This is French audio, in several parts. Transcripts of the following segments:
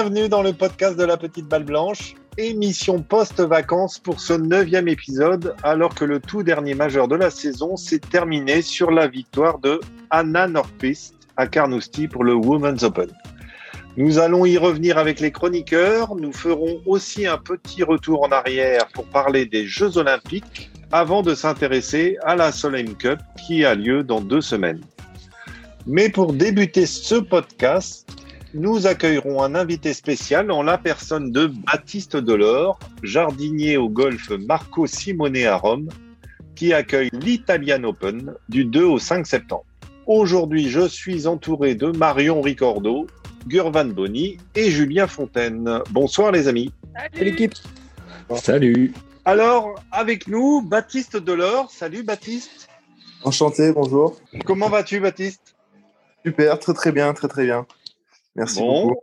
Bienvenue dans le podcast de la petite balle blanche, émission post-vacances pour ce neuvième épisode, alors que le tout dernier majeur de la saison s'est terminé sur la victoire de Anna Nordqvist à Carnoustie pour le Women's Open. Nous allons y revenir avec les chroniqueurs. Nous ferons aussi un petit retour en arrière pour parler des Jeux Olympiques avant de s'intéresser à la Solheim Cup qui a lieu dans deux semaines. Mais pour débuter ce podcast, nous accueillerons un invité spécial en la personne de Baptiste Delors, jardinier au golf Marco Simone à Rome, qui accueille l'Italian Open du 2 au 5 septembre. Aujourd'hui, je suis entouré de Marion Ricordo, Gurvan Boni et Julien Fontaine. Bonsoir les amis. Salut l'équipe. Salut. Alors, avec nous, Baptiste Delors. Salut Baptiste. Enchanté, bonjour. Comment vas-tu Baptiste? Super, très très bien, très très bien. Merci beaucoup.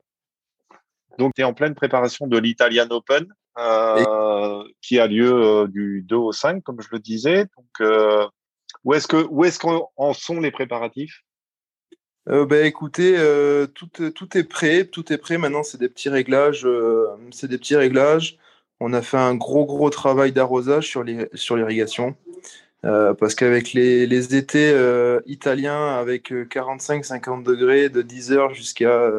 Donc, tu es en pleine préparation de l'Italian Open, euh, qui a lieu euh, du 2 au 5, comme je le disais. Donc, euh, où est-ce que où est-ce qu'en sont les préparatifs? Bah, écoutez, tout, tout est prêt, tout est prêt. Maintenant, c'est des petits réglages, c'est des petits réglages. On a fait un gros gros travail d'arrosage sur les sur l'irrigation. Parce qu'avec les, les, étés italiens avec 45-50 degrés de 10 heures jusqu'à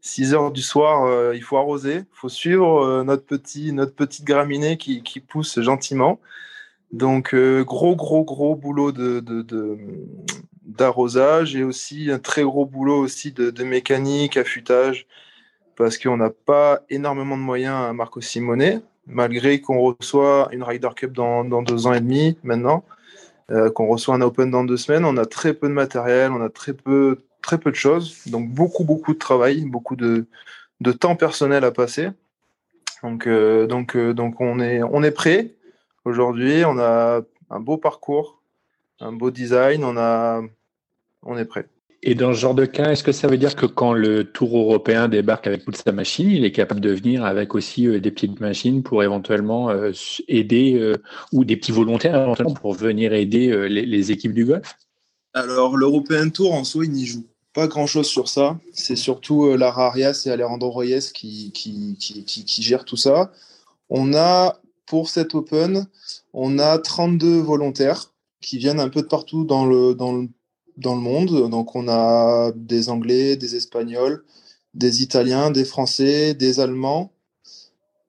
6 heures du soir, il faut arroser, il faut suivre notre, petit, notre petite graminée qui, qui pousse gentiment. Donc, gros, gros, gros boulot de, de, d'arrosage et aussi un très gros boulot aussi de, de mécanique, affûtage, parce qu'on n'a pas énormément de moyens à Marco Simone, malgré qu'on reçoit une Ryder Cup dans, deux ans et demi maintenant, euh, qu'on reçoit un Open dans deux semaines, on a très peu de matériel, on a très peu, très peu de choses, donc beaucoup, beaucoup de travail, beaucoup de, de temps personnel à passer. Donc, euh, donc, euh, donc on, est, on est prêt. Aujourd'hui, on a un beau parcours, un beau design, on, a, on est prêt. Et dans ce genre de cas, est-ce que ça veut dire que quand le Tour européen débarque avec toute sa machine, il est capable de venir avec aussi euh, des petites machines pour éventuellement euh, aider euh, ou des petits volontaires éventuellement pour venir aider les, équipes du golf? Alors l'European Tour en soi, il n'y joue pas grand-chose sur ça. C'est surtout Lara Arias et Alejandro Reyes qui gèrent tout ça. On a pour cet Open, on a 32 volontaires qui viennent un peu de partout dans le, dans le, dans le monde. Donc, on a des Anglais, des Espagnols, des Italiens, des Français, des Allemands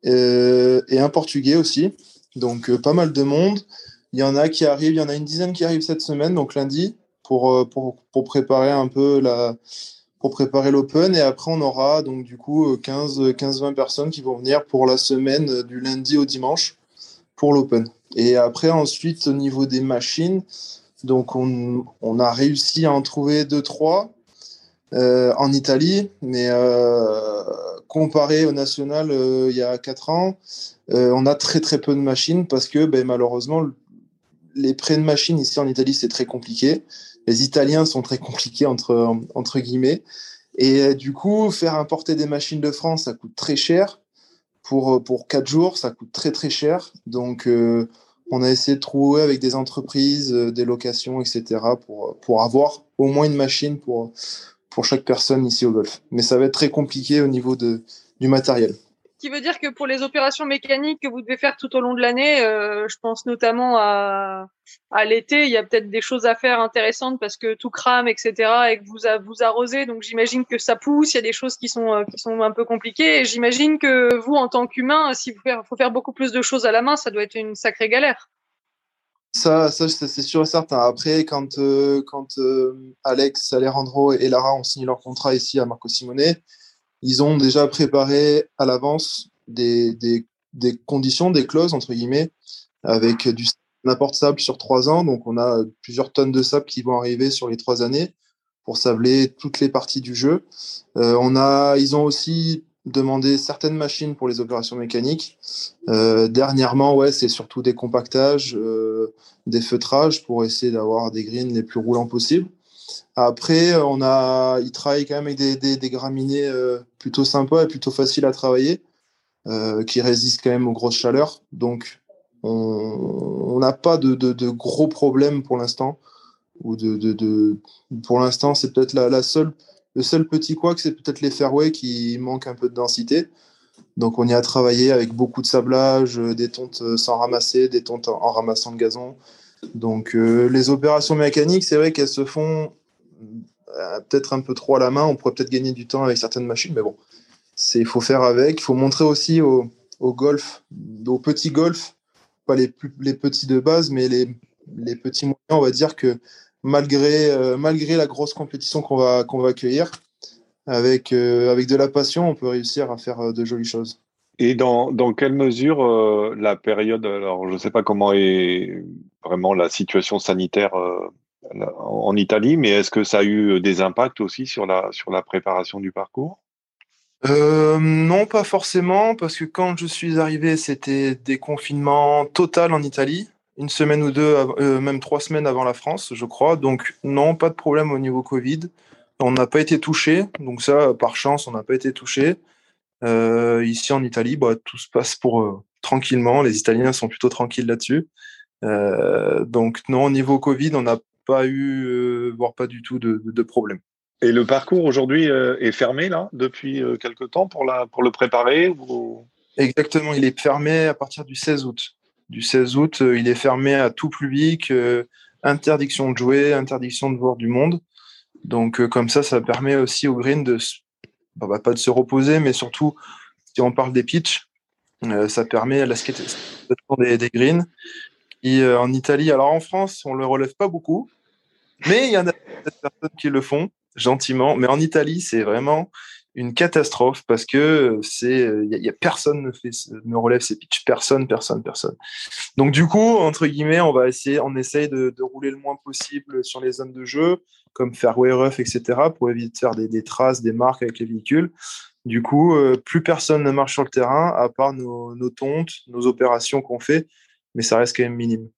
euh, et un Portugais aussi. Donc, euh, pas mal de monde. Il y en a qui arrivent, il y en a une dizaine qui arrivent cette semaine, donc lundi, pour, euh, pour, pour préparer un peu la, pour préparer l'Open. Et après, on aura donc du coup 15-20 personnes qui vont venir pour la semaine du lundi au dimanche pour l'Open. Et après, ensuite, au niveau des machines, donc on, a réussi à en trouver 2-3 euh, en Italie, mais euh, comparé au national euh, il y a 4 ans, euh, on a très très peu de machines parce que ben, malheureusement, les prêts de machines ici en Italie, c'est très compliqué les Italiens sont très compliqués entre, entre guillemets. Et du coup, faire importer des machines de France, ça coûte très cher. Pour, pour 4 jours, ça coûte très très cher. Donc, on a essayé de trouver avec des entreprises, des locations, etc., pour, pour avoir au moins une machine pour, chaque personne ici au golf. Mais ça va être très compliqué au niveau du matériel qui veut dire que pour les opérations mécaniques que vous devez faire tout au long de l'année, euh, je pense notamment à, l'été, il y a peut-être des choses à faire intéressantes parce que tout crame, etc. et que vous, vous arrosez. Donc j'imagine que ça pousse, il y a des choses qui sont, euh, qui sont un peu compliquées. Et j'imagine que vous, en tant qu'humain, s'il faut faire beaucoup plus de choses à la main, ça doit être une sacrée galère. Ça, c'est sûr et certain. Après, quand, euh, quand Alex, Alejandro et Lara ont signé leur contrat ici à Marco Simone, ils ont déjà préparé à l'avance des, conditions, des clauses, entre guillemets, avec du n'importe sable sur trois ans. Donc, on a plusieurs tonnes de sable qui vont arriver sur les trois années pour sabler toutes les parties du jeu. Euh, on a, ils ont aussi demandé certaines machines pour les opérations mécaniques. Euh, dernièrement, ouais, c'est surtout des compactages, euh, des feutrages pour essayer d'avoir des greens les plus roulants possibles. Après, on a, il travaille quand même avec des, des, des graminées euh, plutôt sympas et plutôt faciles à travailler, euh, qui résistent quand même aux grosses chaleurs. Donc, on n'a pas de, de, gros problèmes pour l'instant. Ou de, de, pour l'instant, c'est peut-être la, la, seule Le seul petit quoi, c'est peut-être les fairways qui manquent un peu de densité. Donc on y a travaillé avec beaucoup de sablage, des tontes sans ramasser, des tontes en, ramassant le gazon. Donc les opérations mécaniques, c'est vrai qu'elles se font peut-être un peu trop à la main. On pourrait peut-être gagner du temps avec certaines machines, mais bon, il faut faire avec. Il faut montrer aussi au, golf, aux petits golf, pas les, plus, les petits de base, mais les, les petits moyens, on va dire que malgré, euh, malgré la grosse compétition qu'on va, qu'on va accueillir, avec, euh, avec de la passion, on peut réussir à faire euh, de jolies choses. Et dans, dans quelle mesure la période, alors je ne sais pas comment est vraiment la situation sanitaire en Italie, mais est-ce que ça a eu des impacts aussi sur la, sur la préparation du parcours? Non, pas forcément, parce que quand je suis arrivé, c'était des confinements total en Italie une semaine ou deux, euh, même trois semaines avant la France, je crois. Donc non, pas de problème au niveau Covid. On n'a pas été touché, donc ça, par chance, on n'a pas été touché. Euh, ici en Italie, bah, tout se passe pour euh, tranquillement. Les Italiens sont plutôt tranquilles là-dessus. donc non, au niveau Covid, on n'a pas eu, voire pas du tout de, de, problème. Et le parcours aujourd'hui est fermé là depuis quelque temps pour, la, pour le préparer ou... Exactement, il est fermé à partir du 16 août du 16 août, euh, il est fermé à tout public, euh, interdiction de jouer, interdiction de voir du monde. Donc euh, comme ça, ça permet aussi au green de bah, bah, pas de se reposer, mais surtout si on parle des pitchs, ça permet à la skate des, des greens. Et en Italie, alors en France, on le relève pas beaucoup, mais il y en a des personnes qui le font gentiment. Mais en Italie, c'est vraiment une catastrophe parce que c'est il y, a personne ne fait ne relève ses pitchs. Personne personne personne. Donc du coup entre guillemets on va essayer on essaye de, rouler le moins possible sur les zones de jeu comme fairway rough etc pour éviter de faire des, des, traces des marques avec les véhicules. Du coup euh, plus personne ne marche sur le terrain à part nos, nos tontes nos opérations qu'on fait mais ça reste quand même minime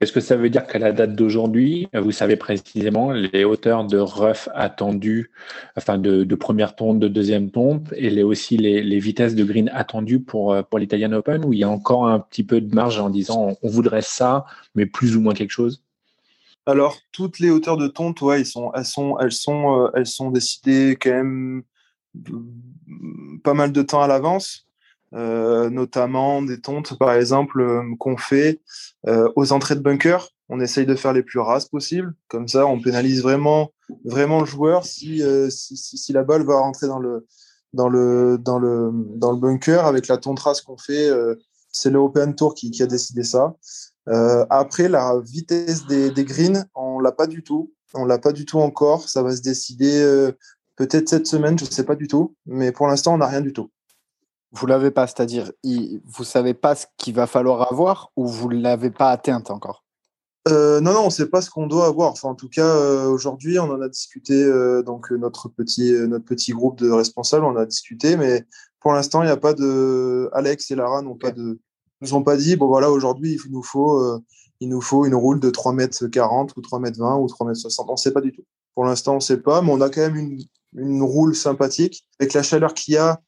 est-ce que ça veut dire qu'à la date d'aujourd'hui, vous savez précisément les hauteurs de rough attendues, enfin de, première tombe, de deuxième tombe, et les, aussi les, vitesses de green attendues pour, euh, pour l'Italian Open, où il y a encore un petit peu de marge en disant on, voudrait ça, mais plus ou moins quelque chose? Alors, toutes les hauteurs de tonte, ouais, ils sont, elles, sont, elles, sont, euh, elles sont décidées quand même pas mal de temps à l'avance. Euh, notamment des tontes, par exemple, euh, qu'on fait euh, aux entrées de bunker. On essaye de faire les plus rases possibles. Comme ça, on pénalise vraiment, vraiment le joueur si, si, la balle va rentrer dans le, dans le, dans le, dans le bunker avec la tonte qu'on fait. c'est l'European Tour qui, a décidé ça. après, la vitesse des, des greens, on l'a pas du tout. On l'a pas du tout encore. Ça va se décider peut-être cette semaine, je sais pas du tout. Mais pour l'instant, on n'a rien du tout. Vous l'avez pas, c'est-à-dire vous savez pas ce qu'il va falloir avoir ou vous l'avez pas atteinte encore? Euh, non, non, on ne sait pas ce qu'on doit avoir. Enfin, en tout cas, euh, aujourd'hui, on en a discuté. Euh, donc, notre petit, notre petit groupe de responsables, on a discuté, mais pour l'instant, il n'y a pas de. Alex et Lara n'ont pas de. Nous ont pas dit. Bon, voilà, aujourd'hui, il nous faut, il nous faut une roule de 3 mètres 40 ou 3 mètres 20 ou 3 mètres 60. On ne sait pas du tout. Pour l'instant, on ne sait pas, mais on a quand même une, une roule sympathique avec la chaleur qu'il y a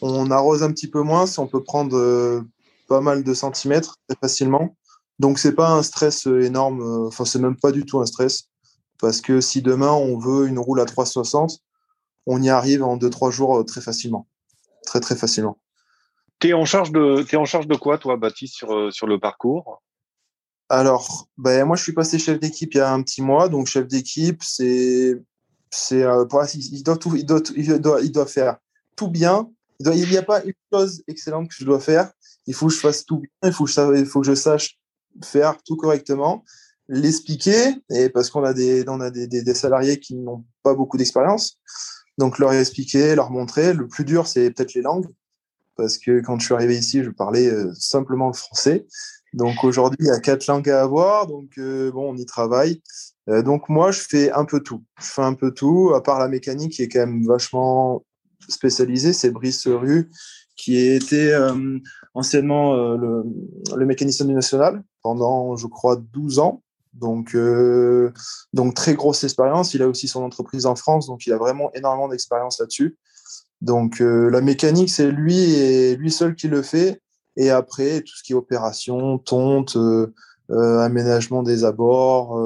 on arrose un petit peu moins, si on peut prendre euh, pas mal de centimètres très facilement. Donc c'est pas un stress euh, énorme, euh, enfin c'est même pas du tout un stress, parce que si demain on veut une roule à 360, on y arrive en 2-3 jours très facilement, très très facilement. Tu es en charge de es en charge de quoi toi Baptiste sur, sur le parcours? Alors ben, moi je suis passé chef d'équipe il y a un petit mois, donc chef d'équipe c'est c'est il, doit tout, il, doit, il, doit, il doit faire tout bien il n'y a pas une chose excellente que je dois faire. Il faut que je fasse tout bien. Il faut que je, sache faire tout correctement, l'expliquer, et parce qu'on a des, on a des, des, salariés qui n'ont pas beaucoup d'expérience. Donc, leur expliquer, leur montrer. Le plus dur, c'est peut-être les langues. Parce que quand je suis arrivé ici, je parlais euh, simplement le français. Donc, aujourd'hui, il y a quatre langues à avoir. Donc, euh, bon, on y travaille. Euh, donc, moi, je fais un peu tout. Je fais un peu tout, à part la mécanique qui est quand même vachement spécialisé, c'est Brice Rue, qui été euh, anciennement euh, le, le, mécanicien du national pendant, je crois, 12 ans. Donc, euh, donc très grosse expérience. Il a aussi son entreprise en France, donc il a vraiment énormément d'expérience là-dessus. Donc la mécanique, c'est lui et lui seul qui le fait. Et après, tout ce qui est opération, tonte, aménagement des abords,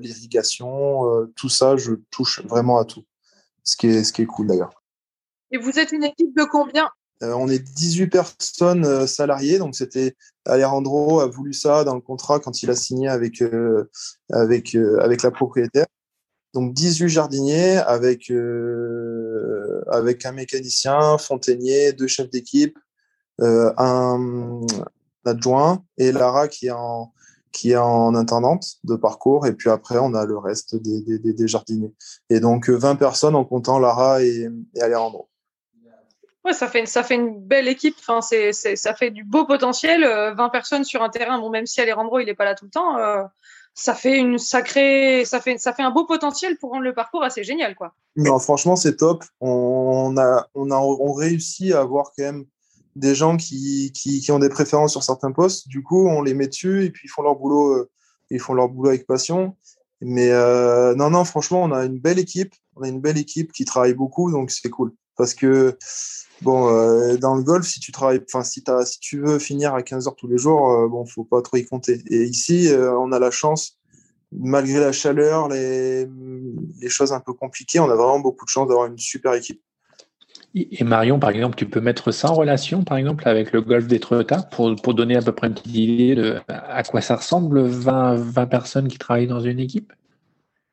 l'irrigation, tout ça, je touche vraiment à tout ce qui est, ce qui est cool d'ailleurs. Et vous êtes une équipe de combien? Euh, on est 18 personnes euh, salariées, donc c'était Alejandro a voulu ça dans le contrat quand il a signé avec euh, avec avec la propriétaire. Donc 18 jardiniers avec avec un mécanicien, fontainier, deux chefs d'équipe, un, adjoint et Lara qui est en qui est en intendante de parcours et puis après on a le reste des, des, jardiniers. Et donc 20 personnes en comptant Lara et, et Alejandro. Ouais, ça fait, ça fait une belle équipe. Enfin, c'est, ça fait du beau potentiel. 20 euh, personnes sur un terrain. Bon, même si Alejandro, il n'est pas là tout le temps, euh, ça fait une sacrée, ça fait, ça fait un beau potentiel pour rendre le parcours assez génial, quoi. Non, franchement, c'est top. On a, on a, on réussit à avoir quand même des gens qui, ont des préférences sur certains postes. Du coup, on les met dessus et puis ils font leur boulot, euh, ils font leur boulot avec passion. Mais non, non, franchement, on a une belle équipe. On a une belle équipe qui travaille beaucoup, donc c'est cool. Parce que Bon, euh, dans le golf, si tu travailles, enfin, si, si tu veux finir à 15 heures tous les jours, euh, bon, faut pas trop y compter. Et ici, euh, on a la chance, malgré la chaleur, les, les choses un peu compliquées, on a vraiment beaucoup de chance d'avoir une super équipe. Et Marion, par exemple, tu peux mettre ça en relation, par exemple, avec le golf d'Etretat pour, pour donner à peu près une petite idée de à quoi ça ressemble, 20, 20 personnes qui travaillent dans une équipe?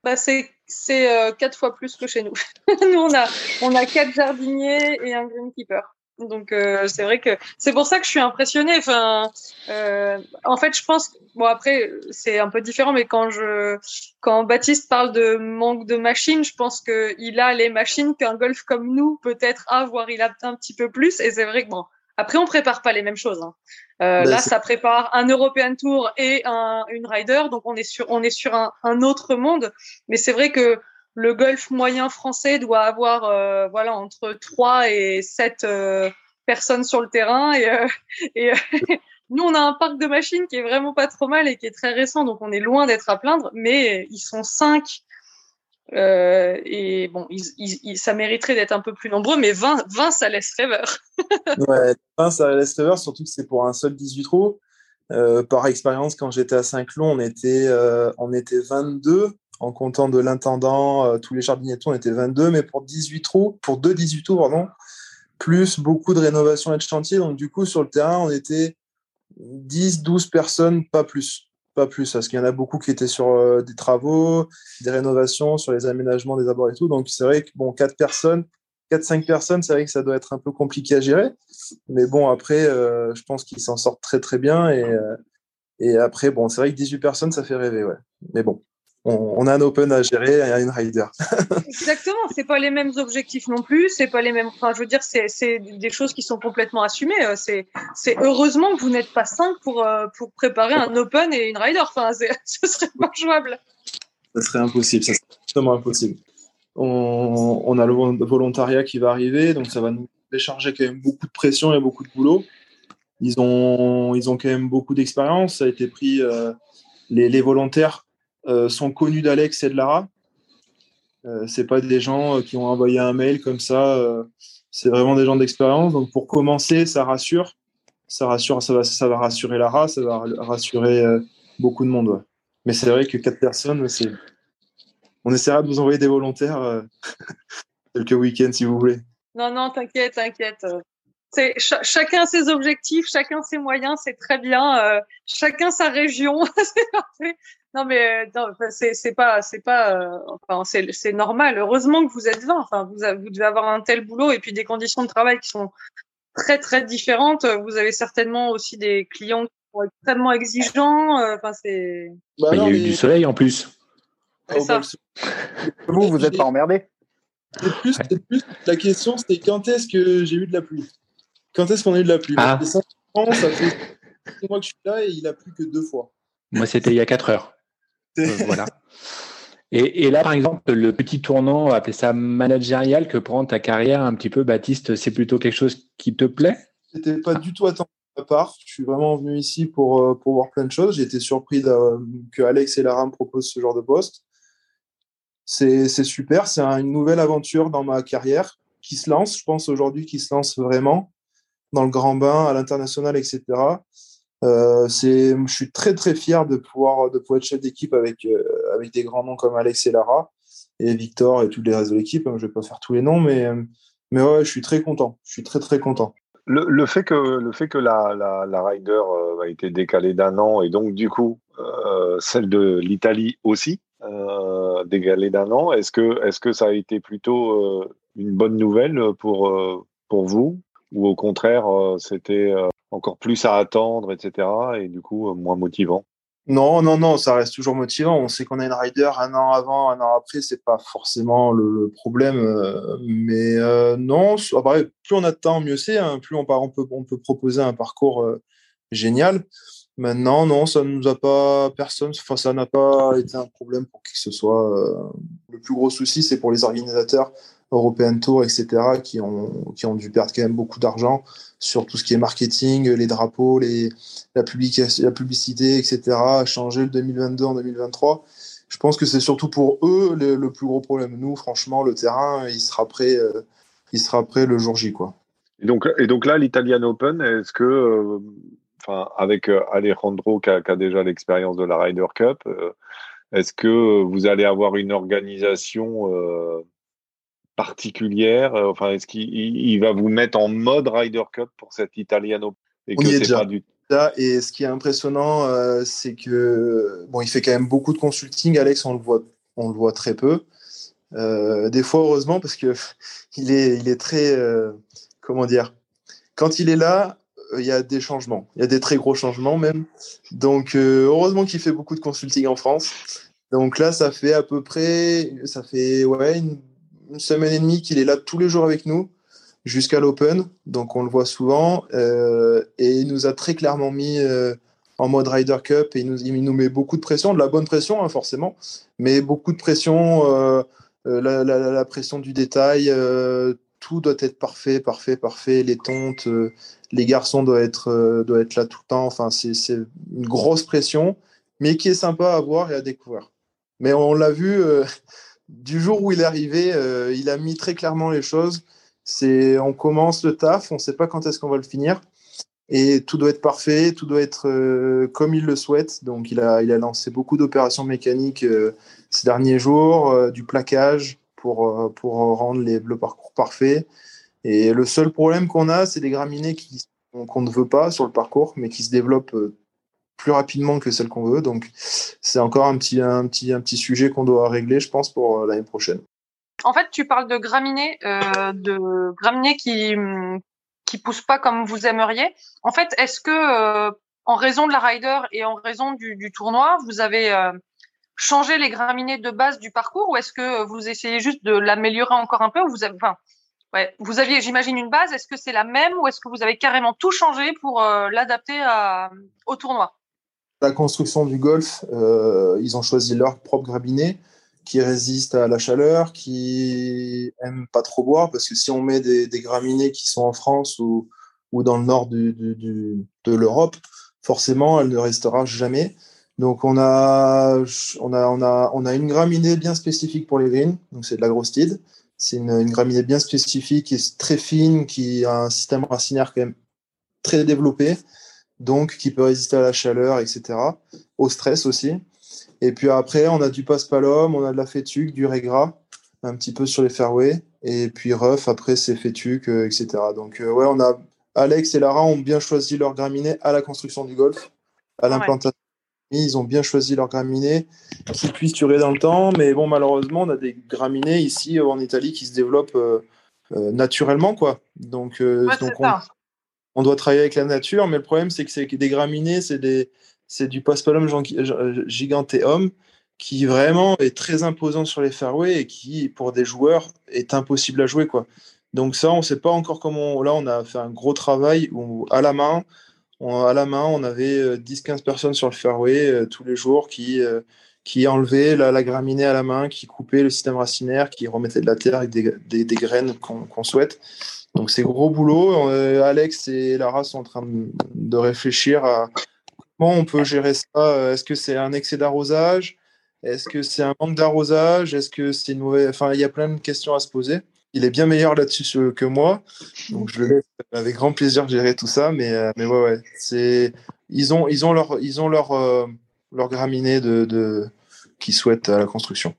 Bah, c'est c'est euh, quatre fois plus que chez nous. nous, on a, on a quatre jardiniers et un greenkeeper. Donc euh, c'est vrai que c'est pour ça que je suis impressionnée. Enfin, euh, en fait, je pense bon après c'est un peu différent, mais quand je quand Baptiste parle de manque de machines, je pense que il a les machines qu'un golf comme nous peut-être a, voire il a un petit peu plus. Et c'est vrai que bon, après, on prépare pas les mêmes choses. Hein. Euh, ben, là, ça prépare un European Tour et un, une Rider, donc on est sur, on est sur un, un autre monde. Mais c'est vrai que le golf moyen français doit avoir, euh, voilà, entre 3 et 7 euh, personnes sur le terrain. Et, euh, et nous, on a un parc de machines qui est vraiment pas trop mal et qui est très récent, donc on est loin d'être à plaindre. Mais ils sont 5 euh, et bon, ça mériterait d'être un peu plus nombreux, mais 20, 20 ça laisse rêveur. ouais, 20, ça laisse rêveur, surtout que c'est pour un seul 18 trous. Euh, par expérience, quand j'étais à Saint-Cloud, on, était, euh, on était 22 en comptant de l'intendant, euh, tous les jardiniers on était 22, mais pour 18 trous, pour deux 18 trous, pardon, plus beaucoup de rénovation et de chantier. Donc, du coup, sur le terrain, on était 10, 12 personnes, pas plus pas plus, parce qu'il y en a beaucoup qui étaient sur euh, des travaux, des rénovations, sur les aménagements des abords et tout. Donc c'est vrai que bon, quatre personnes, 4-5 personnes, c'est vrai que ça doit être un peu compliqué à gérer. Mais bon, après, euh, je pense qu'ils s'en sortent très très bien. Et, euh, et après, bon, c'est vrai que 18 personnes, ça fait rêver, ouais. Mais bon, on, a un open à gérer et un rider. Exactement, c'est pas les mêmes objectifs non plus, c'est pas les mêmes. Enfin, je veux dire, c'est des choses qui sont complètement assumées. Euh, c'est heureusement que vous n'êtes pas cinq pour euh, pour préparer un open et une rider. Enfin, ce serait pas jouable. Ça serait impossible, ça serait totalement impossible. On, on, a le volontariat qui va arriver, donc ça va nous décharger quand même beaucoup de pression et beaucoup de boulot. Ils ont, ils ont quand même beaucoup d'expérience. Ça a été pris. Euh, les, les volontaires sont connus d'Alex et de Lara. Euh, c'est pas des gens euh, qui ont envoyé un mail comme ça. c'est vraiment des gens d'expérience. Donc pour commencer, ça rassure. Ça rassure, ça va, rassurer Lara, ça va rassurer beaucoup de monde. Mais c'est vrai que quatre personnes. On essaiera de vous envoyer des volontaires quelques week-ends si vous voulez. Non, non, t'inquiète, t'inquiète. C'est chacun ses objectifs, chacun ses moyens, c'est très bien. chacun sa région, c'est parfait. Non, mais c'est pas, c'est pas, euh, enfin, c'est normal. Heureusement que vous êtes 20. Enfin, vous, vous devez avoir un tel boulot et puis des conditions de travail qui sont très très différentes. Vous avez certainement aussi des clients qui sont extrêmement exigeants. Euh, enfin, c'est. Bah il y a eu du soleil en plus. Oh, bah, vous, vous n'êtes pas emmerdé. Plus, plus, la question, c'était quand est-ce que j'ai eu de la pluie? Quand est-ce qu'on a eu de la pluie? Ah. Ça fait moi que je suis là et il a plu que deux fois. Moi, c'était il y a quatre heures. Euh, voilà. Et, là, par exemple, le petit tournant, appelé ça managérial, que prend ta carrière un petit peu, Baptiste, c'est plutôt quelque chose qui te plaît? C'était pas du tout attendu à part. Je suis vraiment venu ici pour, euh, pour voir plein de choses. J'ai été surpris que Alex et Lara me proposent ce genre de poste. C'est super, c'est une nouvelle aventure dans ma carrière qui se lance, je pense aujourd'hui, qui se lance vraiment dans le grand bain, à l'international, etc. Euh, c'est, je suis très très fier de pouvoir de pouvoir être chef d'équipe avec euh, avec des grands noms comme Alex et Lara. et Victor et tous les restes de l'équipe. Je vais pas faire tous les noms, mais, mais ouais, je suis très content. Je suis très très content. Le, le fait que, le fait que la, la, la Ryder euh, a été décalée d'un an et donc du coup celle de l'Italie aussi décalée d'un an, est-ce que, est que ça a été plutôt une bonne nouvelle pour, pour vous? Ou au contraire c'était encore plus à attendre, etc. et du coup moins motivant non, non, non, ça reste toujours motivant. On sait qu'on a une rider un an avant, un an après, c'est pas forcément le, problème. Euh, mais euh, non, plus on a de temps, mieux c'est. Hein. plus on, on, peut, on peut proposer un parcours euh, génial. Maintenant, non, ça ne nous a pas personne. Enfin, ça n'a pas été un problème pour qui que ce soit. le plus gros souci, c'est pour les organisateurs European Tour, etc., qui ont, qui ont dû perdre quand même beaucoup d'argent sur tout ce qui est marketing, les drapeaux, les, la, la publicité, etc., changer le 2022 en 2023. Je pense que c'est surtout pour eux le, plus gros problème. Nous, franchement, le terrain, il sera prêt, euh, il sera prêt le jour J. Quoi. Et, donc, et donc là, l'Italian Open, est-ce que, euh, avec euh, Alejandro qui a déjà l'expérience de la Ryder Cup, est-ce que vous allez avoir une organisation particulière euh, Enfin, est-ce qu'il va vous mettre en mode Ryder Cup pour cet Italiano et On que est déjà. Pas du... Et ce qui est impressionnant, euh, c'est que bon, il fait quand même beaucoup de consulting. Alex, on le voit, on le voit très peu. Euh, des fois, heureusement, parce que il est, il est très, comment dire, quand il est là, il y a des changements. Il y a des très gros changements même. Donc, heureusement qu'il fait beaucoup de consulting en France. Donc là, ça fait à peu près, ça fait ouais, une une semaine et demie qu'il est là tous les jours avec nous jusqu'à l'Open. Donc on le voit souvent. Euh, et il nous a très clairement mis euh, en mode Ryder Cup et il nous, il nous met beaucoup de pression, de la bonne pression hein, forcément, mais beaucoup de pression, euh, la, la, la, pression du détail. tout doit être parfait, parfait, parfait. Les tontes, les garçons doivent être, doivent être là tout le temps. Enfin, c'est une grosse pression, mais qui est sympa à voir et à découvrir. Mais on l'a vu, du jour où il est arrivé, euh, il a mis très clairement les choses. C'est, on commence le taf, on ne sait pas quand est-ce qu'on va le finir, et tout doit être parfait, tout doit être euh, comme il le souhaite. Donc, il a, il a lancé beaucoup d'opérations mécaniques euh, ces derniers jours, du plaquage pour, pour rendre les, le parcours parfait. Et le seul problème qu'on a, c'est des graminées qui, qu'on ne veut pas sur le parcours, mais qui se développent plus rapidement que celle qu'on veut. Donc, c'est encore un petit, un, petit, un petit sujet qu'on doit régler, je pense, pour euh, l'année prochaine. En fait, tu parles de graminées, euh, de graminées qui qui poussent pas comme vous aimeriez. En fait, est-ce que euh, en raison de la rider et en raison du, tournoi, vous avez changé les graminées de base du parcours ou est-ce que vous essayez juste de l'améliorer encore un peu ou vous avez, ouais, vous aviez, j'imagine, une base. Est-ce que c'est la même ou est-ce que vous avez carrément tout changé pour l'adapter au tournoi? La construction du golf, euh, ils ont choisi leur propre grabinet qui résiste à la chaleur, qui aime pas trop boire, parce que si on met des, graminées qui sont en France ou, ou dans le nord de l'Europe, forcément, elle ne restera jamais. Donc on a, on a, on a, on a une graminée bien spécifique pour les greens, donc c'est de la grosse tide. C'est une, graminée bien spécifique, qui est très fine, qui a un système racinaire quand même très développé donc qui peut résister à la chaleur, etc. Au stress aussi. Et puis après, on a du passe-palom, on a de la fétuque, du régras, un petit peu sur les fairways. Et puis rough, après, c'est fétuque, euh, etc. Donc, euh, ouais, on a Alex et Lara ont bien choisi leur graminées à la construction du golf, à l'implantation. Ils ont bien choisi leur graminées qui puissent durer dans le temps. Mais bon, malheureusement, on a des graminées ici en Italie qui se développent euh, naturellement, quoi. Donc, donc on, on doit travailler avec la nature, mais le problème, c'est que c'est des graminées, c'est des, c'est du paspalum giganteum qui vraiment est très imposant sur les fairways et qui, pour des joueurs, est impossible à jouer. Donc ça, on ne sait pas encore comment. Là, on a fait un gros travail où, à la main, on, à la main, on avait 10-15 euh, personnes sur le fairway euh, tous les jours qui, euh, qui enlevaient la, graminée à la main, qui coupaient le système racinaire, qui remettaient de la terre avec des, graines qu'on souhaite. Donc c'est gros boulot. Euh, Alex et Lara sont en train de, réfléchir à comment on peut gérer ça. Euh, est-ce que c'est un excès d'arrosage? Est-ce que c'est un manque d'arrosage? Est-ce que c'est une mauvaise... Enfin, il y a plein de questions à se poser. Il est bien meilleur là-dessus que moi, donc je le laisse avec grand plaisir gérer tout ça. Mais, euh, mais ouais, ouais, c'est ils ont ils ont leur ils ont leur leur graminé de, de qui souhaitent à la construction.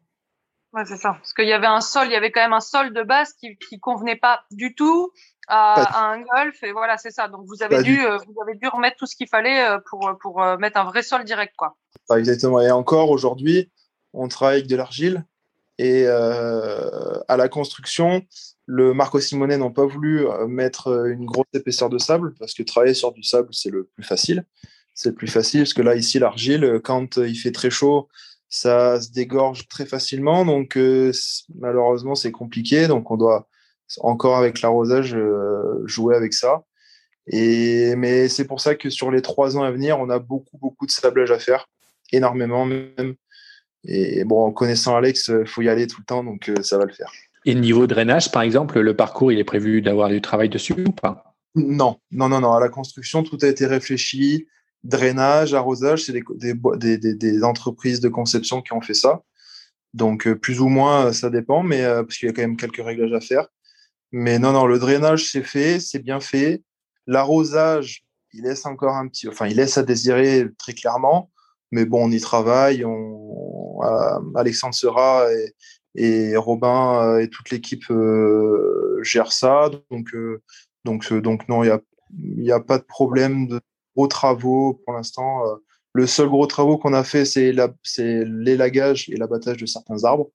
Ouais, c'est ça. Parce qu'il y avait un sol, il y avait quand même un sol de base qui, qui convenait pas du tout à, un golf. Et voilà, c'est ça. Donc vous avez Pas dû, euh, vous avez dû remettre tout ce qu'il fallait euh, pour, pour euh, mettre un vrai sol direct, quoi. Pas exactement. Et encore aujourd'hui, on travaille avec de l'argile. Et euh, à la construction, le Marco Simone n'ont pas voulu mettre une grosse épaisseur de sable parce que travailler sur du sable, c'est le plus facile. C'est le plus facile parce que là, ici, l'argile, quand il fait très chaud, ça se dégorge très facilement. Donc, euh, malheureusement, c'est compliqué. Donc, on doit encore avec l'arrosage euh, jouer avec ça. Et, mais c'est pour ça que sur les trois ans à venir, on a beaucoup, beaucoup de sablage à faire, énormément même. Et bon, en connaissant Alex, il faut y aller tout le temps, donc euh, ça va le faire. Et niveau drainage, par exemple, le parcours, il est prévu d'avoir du travail dessus ou pas? Non, non, non, non. À la construction, tout a été réfléchi. Drainage, arrosage, c'est des, des, des, des- entreprises de conception qui ont fait ça. Donc, euh, plus ou moins, euh, ça dépend, mais euh, parce qu'il y a quand même quelques réglages à faire. Mais non, non, le drainage, c'est fait, c'est bien fait. L'arrosage, il laisse encore un petit, enfin, il laisse à désirer très clairement. Mais bon, on y travaille. On, euh, Alexandre Sera et, et Robin euh, et toute l'équipe euh, gèrent ça. Donc, donc, donc non, il n'y a, y a pas de problème de gros travaux pour l'instant. Euh, Le seul gros travaux qu'on a fait, c'est la- c'est l'élagage et l'abattage de certains arbres.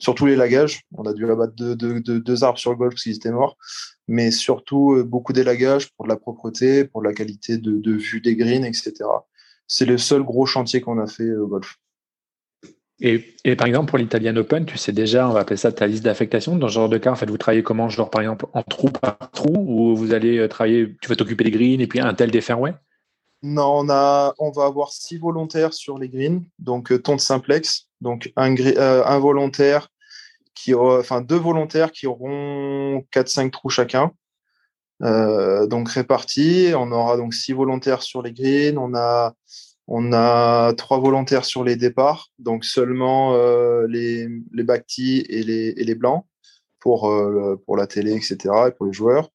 Surtout l'élagage. On a dû abattre deux, deux, arbres sur le golf parce qu'ils étaient morts. Mais surtout, euh, beaucoup d'élagage pour de la propreté, pour de la qualité de, de vue des greens, etc. C'est le seul gros chantier qu'on a fait euh, au golf. et, et par exemple, pour l'Italian Open, tu sais déjà, on va appeler ça ta liste d'affectation. Dans ce genre de cas, en fait, vous travaillez comment? Genre, par exemple, en trou par trou ou vous allez travailler, tu vas t'occuper des greens et puis un tel des fairways? Non, on, va avoir six volontaires sur les greens, donc euh, ton de simplex, donc un, euh, volontaire qui enfin deux volontaires qui auront 4-5 trous chacun. Euh, donc répartis, on aura donc six volontaires sur les greens, on a trois volontaires sur les départs, donc seulement les les et les et les blancs pour la télé, etc. et pour les joueurs.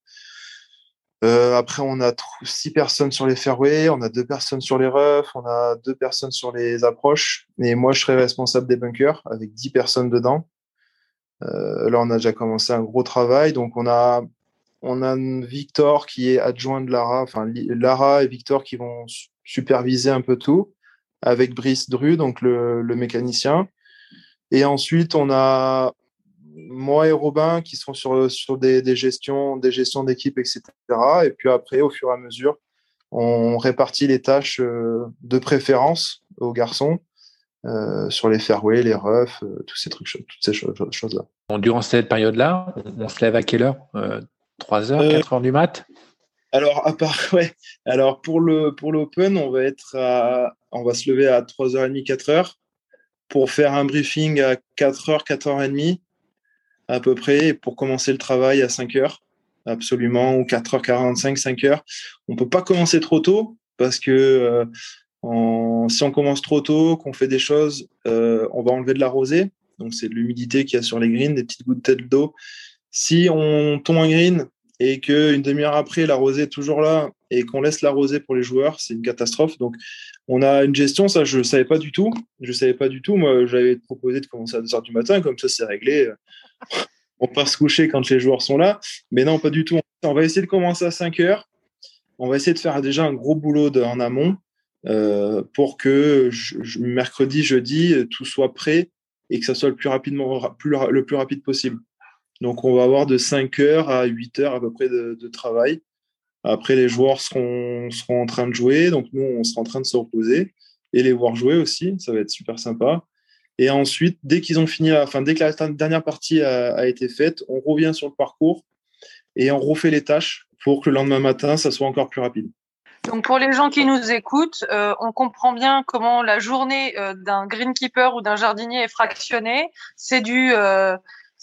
Euh, après, on a six personnes sur les fairways, on a deux personnes sur les roughs, on a deux personnes sur les approches. Et moi, je serai responsable des bunkers avec dix personnes dedans. Euh, là, on a déjà commencé un gros travail. Donc, on a, on a Victor qui est adjoint de Lara, enfin, Lara et Victor qui vont su- superviser un peu tout avec Brice Dru, donc le mécanicien. Et ensuite, on a moi et Robin qui sont sur, sur des, des gestions des gestions d'équipe, etc. Et puis après, au fur et à mesure, on répartit les tâches euh, de préférence aux garçons euh, sur les fairways, les roughs, euh, tous ces trucs, toutes ces cho- choses-là. Bon, Durant cette période-là, on, on se lève à quelle heure euh, 3 heures, Euh, 4 heures du mat? Alors, à part, ouais. Alors, pour le pour l'Open, on va être à, on va se lever à 3h30, 4h pour faire un briefing à 4h, 4h30 à peu près, pour commencer le travail à 5h, absolument, ou 4h45, 5h. On peut pas commencer trop tôt parce que euh, en- si on commence trop tôt, qu'on fait des choses, euh, on va enlever de la rosée. Donc, c'est de l'humidité qu'il y a sur les greens, des petites gouttes d'eau. Si on tombe un green et qu'une demi-heure après, la rosée est toujours là et qu'on laisse la rosée pour les joueurs, c'est une catastrophe. Donc, on a une gestion, ça, je ne savais pas du tout. Je savais pas du tout. Moi, j'avais proposé de commencer à 2 heures du matin, comme ça, c'est réglé. On part se coucher quand les joueurs sont là. Mais non, pas du tout. On va essayer de commencer à 5 heures. On va essayer de faire déjà un gros boulot en amont euh, pour que mercredi, jeudi, tout soit prêt et que ça soit le plus rapidement, le plus rapide possible. Donc, on va avoir de 5 heures à 8 heures à peu près de travail. Après, les joueurs seront, seront en train de jouer. Donc, nous, on sera en train de se reposer et les voir jouer aussi. Ça va être super sympa. Et ensuite, dès qu'ils ont fini, enfin, dès que la dernière partie a, a été faite, on revient sur le parcours et on refait les tâches pour que le lendemain matin, ça soit encore plus rapide. Donc pour les gens qui nous écoutent, euh, on comprend bien comment la journée euh, d'un greenkeeper ou d'un jardinier est fractionnée. C'est du euh,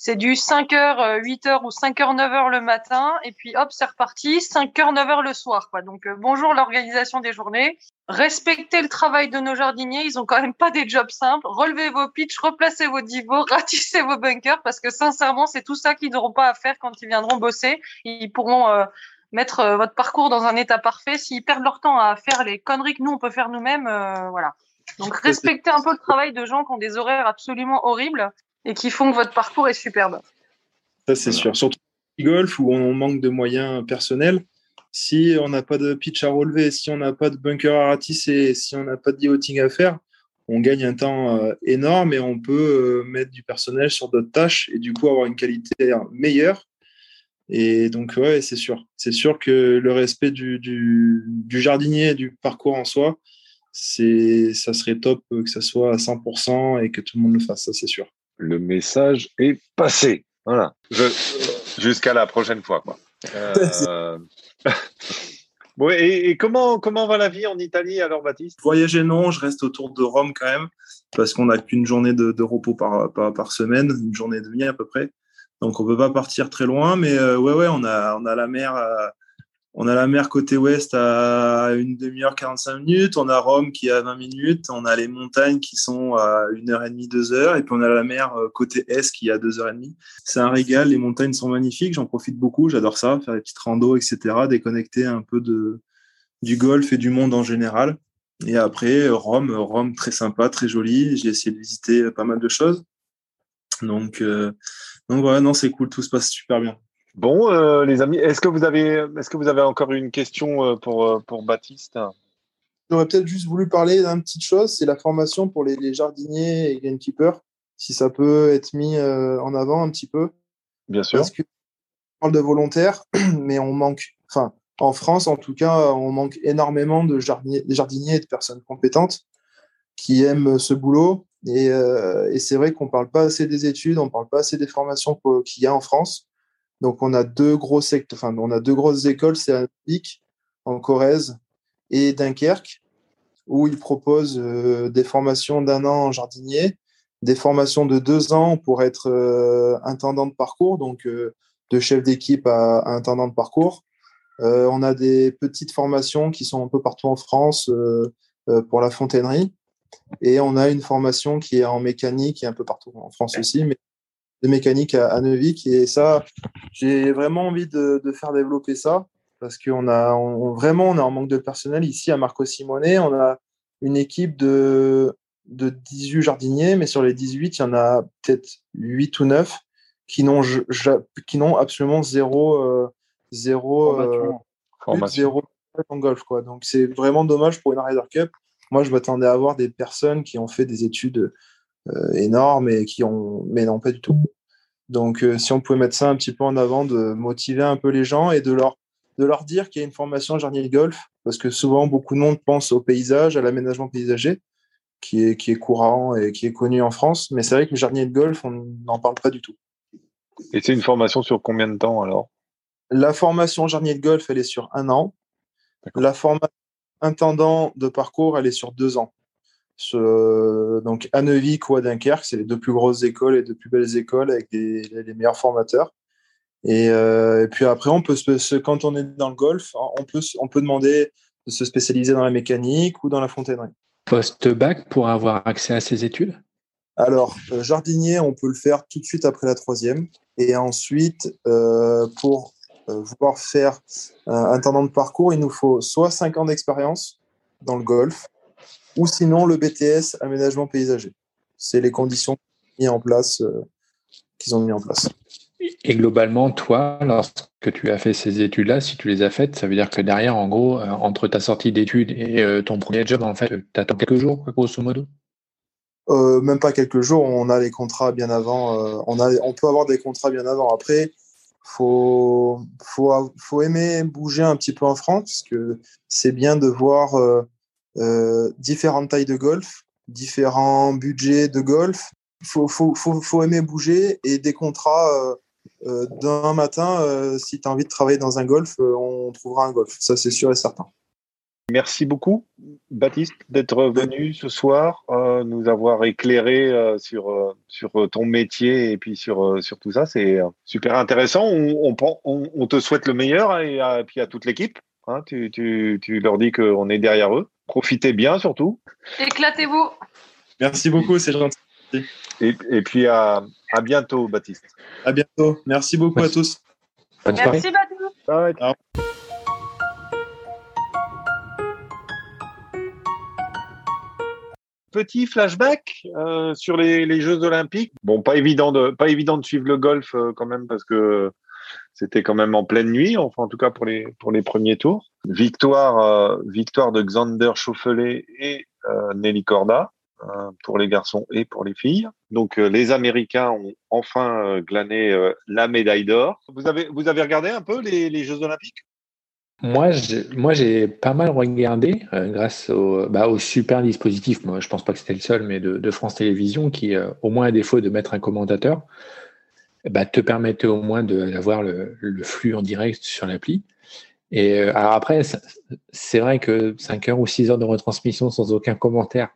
c'est du 5h, 8h ou 5h, 9h le matin, et puis hop, c'est reparti, 5h, 9h le soir. Quoi. Donc euh, bonjour l'organisation des journées. Respectez le travail de nos jardiniers, ils ont quand même pas des jobs simples. Relevez vos pitchs, replacez vos divots, ratissez vos bunkers, parce que sincèrement, c'est tout ça qu'ils n'auront pas à faire quand ils viendront bosser. Ils pourront euh, mettre euh, votre parcours dans un état parfait. S'ils perdent leur temps à faire les conneries que nous, on peut faire nous-mêmes, euh, voilà. Donc respectez un peu le travail de gens qui ont des horaires absolument horribles. Et qui font que votre parcours est superbe. Ça, c'est sûr. Surtout golf où on manque de moyens personnels. Si on n'a pas de pitch à relever, si on n'a pas de bunker à ratisser, si on n'a pas de yachting à faire, on gagne un temps euh, énorme et on peut euh, mettre du personnel sur d'autres tâches et du coup avoir une qualité meilleure. Et donc, ouais, c'est sûr. C'est sûr que le respect du, du, jardinier et du parcours en soi, ça serait top que ça soit à 100% et que tout le monde le fasse, ça c'est sûr. Le message est passé. Voilà. Jusqu'à la prochaine fois, quoi. Euh... bon, et, et, comment, comment va la vie en Italie alors, Baptiste? Voyager, non, je reste autour de Rome quand même, parce qu'on n'a qu'une journée de, de repos par, par, par, semaine, une journée et demie à peu près. Donc on peut pas partir très loin, mais euh, ouais, ouais, on a, on a la mer. À, on a la mer côté ouest à une demi-heure, 45 minutes. On a Rome qui est à 20 minutes. On a les montagnes qui sont à une heure et demie, deux heures. Et puis on a la mer euh, côté est qui est à deux heures et demie. C'est un régal. Les montagnes sont magnifiques. J'en profite beaucoup. J'adore ça. Faire des petites randos, etc. Déconnecter un peu de, du golf et du monde en général. Et après, Rome, Rome très sympa, très joli. J'ai essayé de visiter pas mal de choses. Donc, euh, donc voilà, non, c'est cool. Tout se passe super bien. Bon, euh, les amis, est-ce que vous avez, est-ce que vous avez encore une question euh, pour euh, pour Baptiste? J'aurais peut-être juste voulu parler d'une petite chose, c'est la formation pour les, les, jardiniers et greenkeepers, si ça peut être mis euh, en avant un petit peu. Bien sûr. Parce que on parle de volontaires, mais on manque, enfin, en France en tout cas, on manque énormément de jardiniers, de jardiniers et de personnes compétentes qui aiment ce boulot. Et, euh, et c'est vrai qu'on parle pas assez des études, on parle pas assez des formations qu'il y a en France. Donc, on a deux gros secteurs, enfin, on a deux grosses écoles, c'est à Pic, en Corrèze et Dunkerque, où ils proposent euh, des formations d'un an en jardinier, des formations de deux ans pour être euh, intendant de parcours, donc euh, de chef d'équipe à, intendant de parcours. on a des petites formations qui sont un peu partout en France pour la fontainerie. Et on a une formation qui est en mécanique et un peu partout en France aussi, de mécanique à, à Neuvik. Et ça, j'ai vraiment envie de, de, faire développer ça parce qu'on a on, vraiment on a un manque de personnel ici à Marco Simone. On a une équipe de, de 18 jardiniers, mais sur les 18, il y en a peut-être 8 ou 9 qui n'ont qui n'ont absolument zéro euh, zéro formation. Euh, zéro en golf quoi. Donc c'est vraiment dommage pour une Ryder Cup. Moi, je m'attendais à avoir des personnes qui ont fait des études énormes et qui ont, mais non, pas du tout. Donc, euh, si on pouvait mettre ça un petit peu en avant, de motiver un peu les gens et de leur, de leur dire qu'il y a une formation jardinier de golf, parce que souvent, beaucoup de monde pense au paysage, à l'aménagement paysager, qui est, qui est courant et qui est connu en France. Mais c'est vrai que le jardinier de golf, on n'en parle pas du tout. Et c'est une formation sur combien de temps alors? La formation jardinier de golf, elle est sur un an. La formation intendant de parcours, elle est sur deux ans. Ce, donc à Neuvik ou à Dunkerque, c'est les deux plus grosses écoles et deux plus belles écoles avec des, les meilleurs formateurs. Et, euh, et, puis après, on peut se, quand on est dans le golf, on peut, on peut demander de se spécialiser dans la mécanique ou dans la fontainerie. Post-bac pour avoir accès à ces études? Alors, euh, jardinier, on peut le faire tout de suite après la troisième. Et ensuite, euh, pour vouloir faire un intendant de parcours, il nous faut soit 5 ans d'expérience dans le golf, ou sinon le BTS aménagement paysager. C'est les conditions mis en place, euh, qu'ils ont mis en place. Et globalement, toi, lorsque tu as fait ces études-là, si tu les as faites, ça veut dire que derrière, en gros, euh, entre ta sortie d'études et euh, ton premier job, en fait, tu attends quelques jours, grosso modo? Même pas quelques jours, on a les contrats bien avant. on, a, on peut avoir des contrats bien avant. Après, faut, faut, faut aimer bouger un petit peu en France, parce que c'est bien de voir différentes tailles de golf, différents budgets de golf. Il faut, faut, faut, faut, aimer bouger et des contrats euh, euh, d'un matin, euh, si tu as envie de travailler dans un golf, euh, on trouvera un golf. Ça, c'est sûr et certain. Merci beaucoup, Baptiste, d'être venu ce soir, euh, nous avoir éclairé euh, sur, sur ton métier et puis sur, sur tout ça. C'est super intéressant. On, te souhaite le meilleur et puis à toute l'équipe. Hein, tu, tu, tu, leur dis qu'on est derrière eux. Profitez bien surtout. Éclatez-vous. Merci beaucoup, c'est gentil. Et, et, puis à, à, bientôt, Baptiste. À bientôt. Merci beaucoup Merci. à tous. Bonne Merci, Baptiste. Petit flashback euh, sur les, les, Jeux Olympiques. Bon, pas évident de pas évident de suivre le golf euh, quand même parce que c'était quand même en pleine nuit, enfin en tout cas pour les pour les premiers tours. Victoire euh, victoire de Xander Schauffele et Nelly Corda pour les garçons et pour les filles. Donc les Américains ont enfin glané la médaille d'or. Vous avez vous regardé un peu les, Jeux Olympiques? Moi, j'ai pas mal regardé euh, grâce au, bah, au, super dispositif. Moi, je pense pas que c'était le seul, mais de, France Télévisions, qui, euh, au moins à défaut de mettre un commentateur, bah, te permettait au moins d'avoir le, le, flux en direct sur l'appli. Et euh, alors après, c'est vrai que 5 heures ou 6 heures de retransmission sans aucun commentaire,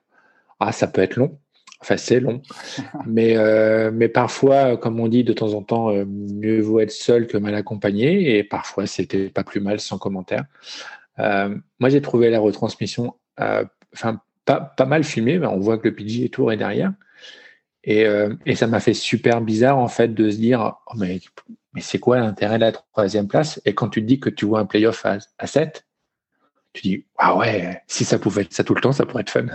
ah, ça peut être long. Enfin, c'est long. mais, euh, mais parfois, comme on dit de temps en temps, euh, mieux vaut être seul que mal accompagné. Et parfois, c'était pas plus mal sans commentaire. Euh, moi, j'ai trouvé la retransmission enfin, pas, pas mal filmée. on voit que le PG Tour est derrière. Et, et ça m'a fait super bizarre, en fait, de se dire oh, mais, c'est quoi l'intérêt de la troisième place? Et quand tu te dis que tu vois un playoff à, à 7, tu dis ah ouais, si ça pouvait être ça tout le temps, ça pourrait être fun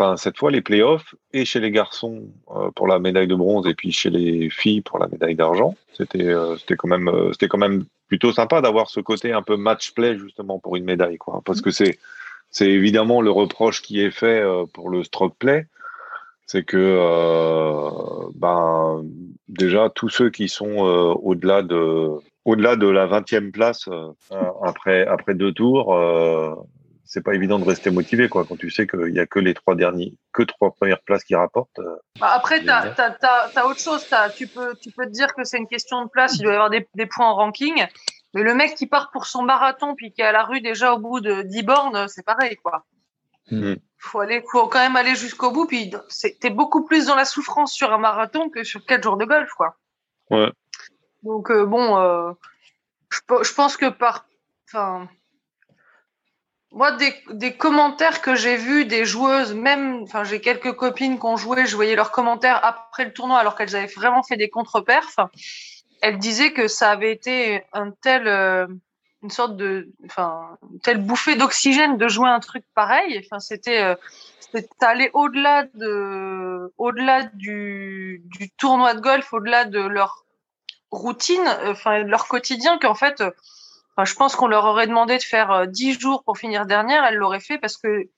enfin cette fois les playoffs et chez les garçons euh, pour la médaille de bronze et puis chez les filles pour la médaille d'argent. C'était euh, quand même euh, quand même plutôt sympa d'avoir ce côté un peu match play justement pour une médaille quoi parce que c'est c'est évidemment le reproche qui est fait pour le stroke play c'est que ben déjà tous ceux qui sont au-delà de au-delà de la 20e place après après deux tours c'est pas évident de rester motivé quoi quand tu sais qu'il y a que les trois derniers que trois premières places qui rapportent euh, bah, après tu as, autre chose tu peux tu peux te dire que c'est une question de place il doit y avoir des, des, points en ranking mais le mec qui part pour son marathon puis qui est à la rue déjà au bout de 10 bornes c'est pareil quoi hmm. faut aller faut quand même aller jusqu'au bout puis t'es beaucoup plus dans la souffrance sur un marathon que sur quatre jours de golf quoi ouais donc euh, bon euh, je, je pense que par enfin moi, des, des, commentaires que j'ai vus des joueuses, même, enfin, j'ai quelques copines qui ont joué, je voyais leurs commentaires après le tournoi, alors qu'elles avaient vraiment fait des contre-perfs. Elles disaient que ça avait été un tel, euh, une sorte de, enfin, telle bouffée d'oxygène de jouer un truc pareil. Enfin, c'était, euh, c'était aller au-delà de, au-delà du, du tournoi de golf, au-delà de leur routine, enfin, de leur quotidien, qu'en fait, je pense qu'on leur aurait demandé de faire 10 euh, jours pour finir dernière, elles l'auraient fait parce que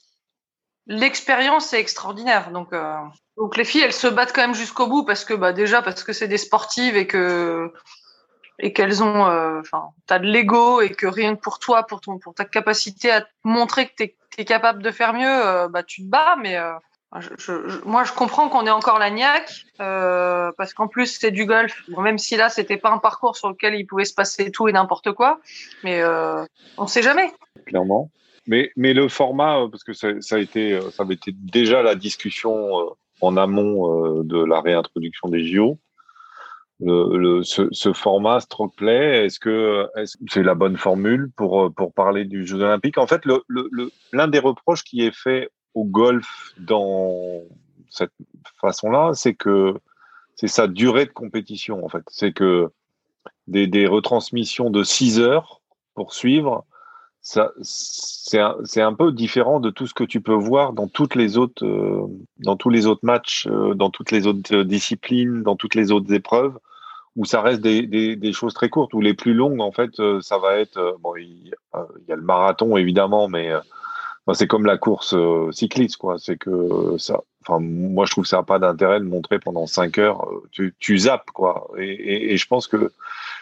l'expérience est extraordinaire. Donc, euh, donc les filles, elles se battent quand même jusqu'au bout parce que bah déjà parce que c'est des sportives et que et qu'elles ont, euh, enfin, t'as de l'ego et que rien que pour toi, pour ton, pour ta capacité à montrer que t'es es capable de faire mieux, bah tu te bats, mais je, moi, je comprends qu'on ait encore la niaque, euh, parce qu'en plus, c'est du golf. même si là, c'était pas un parcours sur lequel il pouvait se passer tout et n'importe quoi, mais euh, on sait jamais. Clairement. Mais, mais le format, euh, parce que ça, ça, a été, euh, ça avait été déjà la discussion euh, en amont de la réintroduction des JO. Ce, ce, format stroke play, est-ce que c'est la bonne formule pour, pour parler du Jeux Olympiques? En fait, l'un des reproches qui est fait au golf dans cette façon-là, c'est que c'est sa durée de compétition en fait. C'est que des, retransmissions de 6 heures pour suivre, c'est un, peu différent de tout ce que tu peux voir dans toutes les autres, euh, dans tous les autres matchs, euh, dans toutes les autres disciplines, dans toutes les autres épreuves, où ça reste des, des, des choses très courtes. Ou les plus longues, en fait, euh, ça va être bon, il, il y a le marathon évidemment, mais c'est comme la course euh, cycliste, quoi. C'est que ça, enfin, moi, je trouve que ça n'a pas d'intérêt de montrer pendant cinq heures. Euh, tu, tu zappes, quoi. Et, et, et je pense que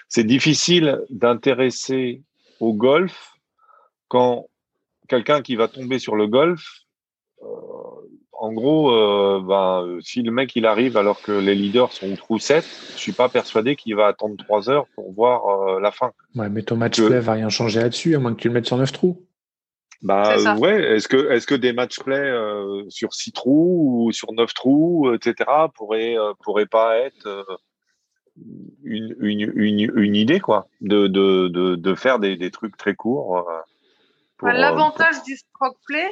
c'est difficile d'intéresser au golf quand quelqu'un qui va tomber sur le golf, euh, en gros, euh, ben, si le mec il arrive alors que les leaders sont au trou 7, je suis pas persuadé qu'il va attendre trois heures pour voir la fin. Ouais, mais ton match play va rien changer là-dessus, à moins que tu le mettes sur neuf trous. Bah ouais, est-ce que est-ce que des match play euh, sur six trous ou sur neuf trous, etc. pourraient euh, pourraient pas être euh, une, une, une, une, idée quoi, de, de, de, de faire des, des trucs très courts. Bah, l'avantage du stroke play,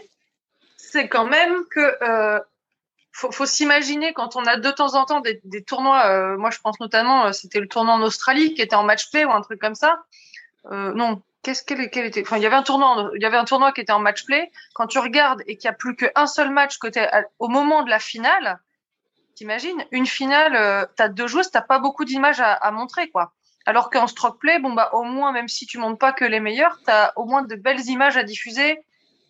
c'est quand même que faut, faut s'imaginer quand on a de temps en temps des, tournois. moi, je pense notamment, c'était le tournoi en Australie qui était en match play ou un truc comme ça. non, qu'est-ce qu'elle était Enfin, il y avait un tournoi, il y avait un tournoi qui était en match play. Quand tu regardes et qu'il n'y a plus qu'un seul match côté au moment de la finale, t'imagines une finale, euh, t'as deux joueuses, t'as pas beaucoup d'images à, à, montrer, quoi. Alors qu'en stroke play, bon bah au moins, même si tu montes pas que les meilleurs, t'as au moins de belles images à diffuser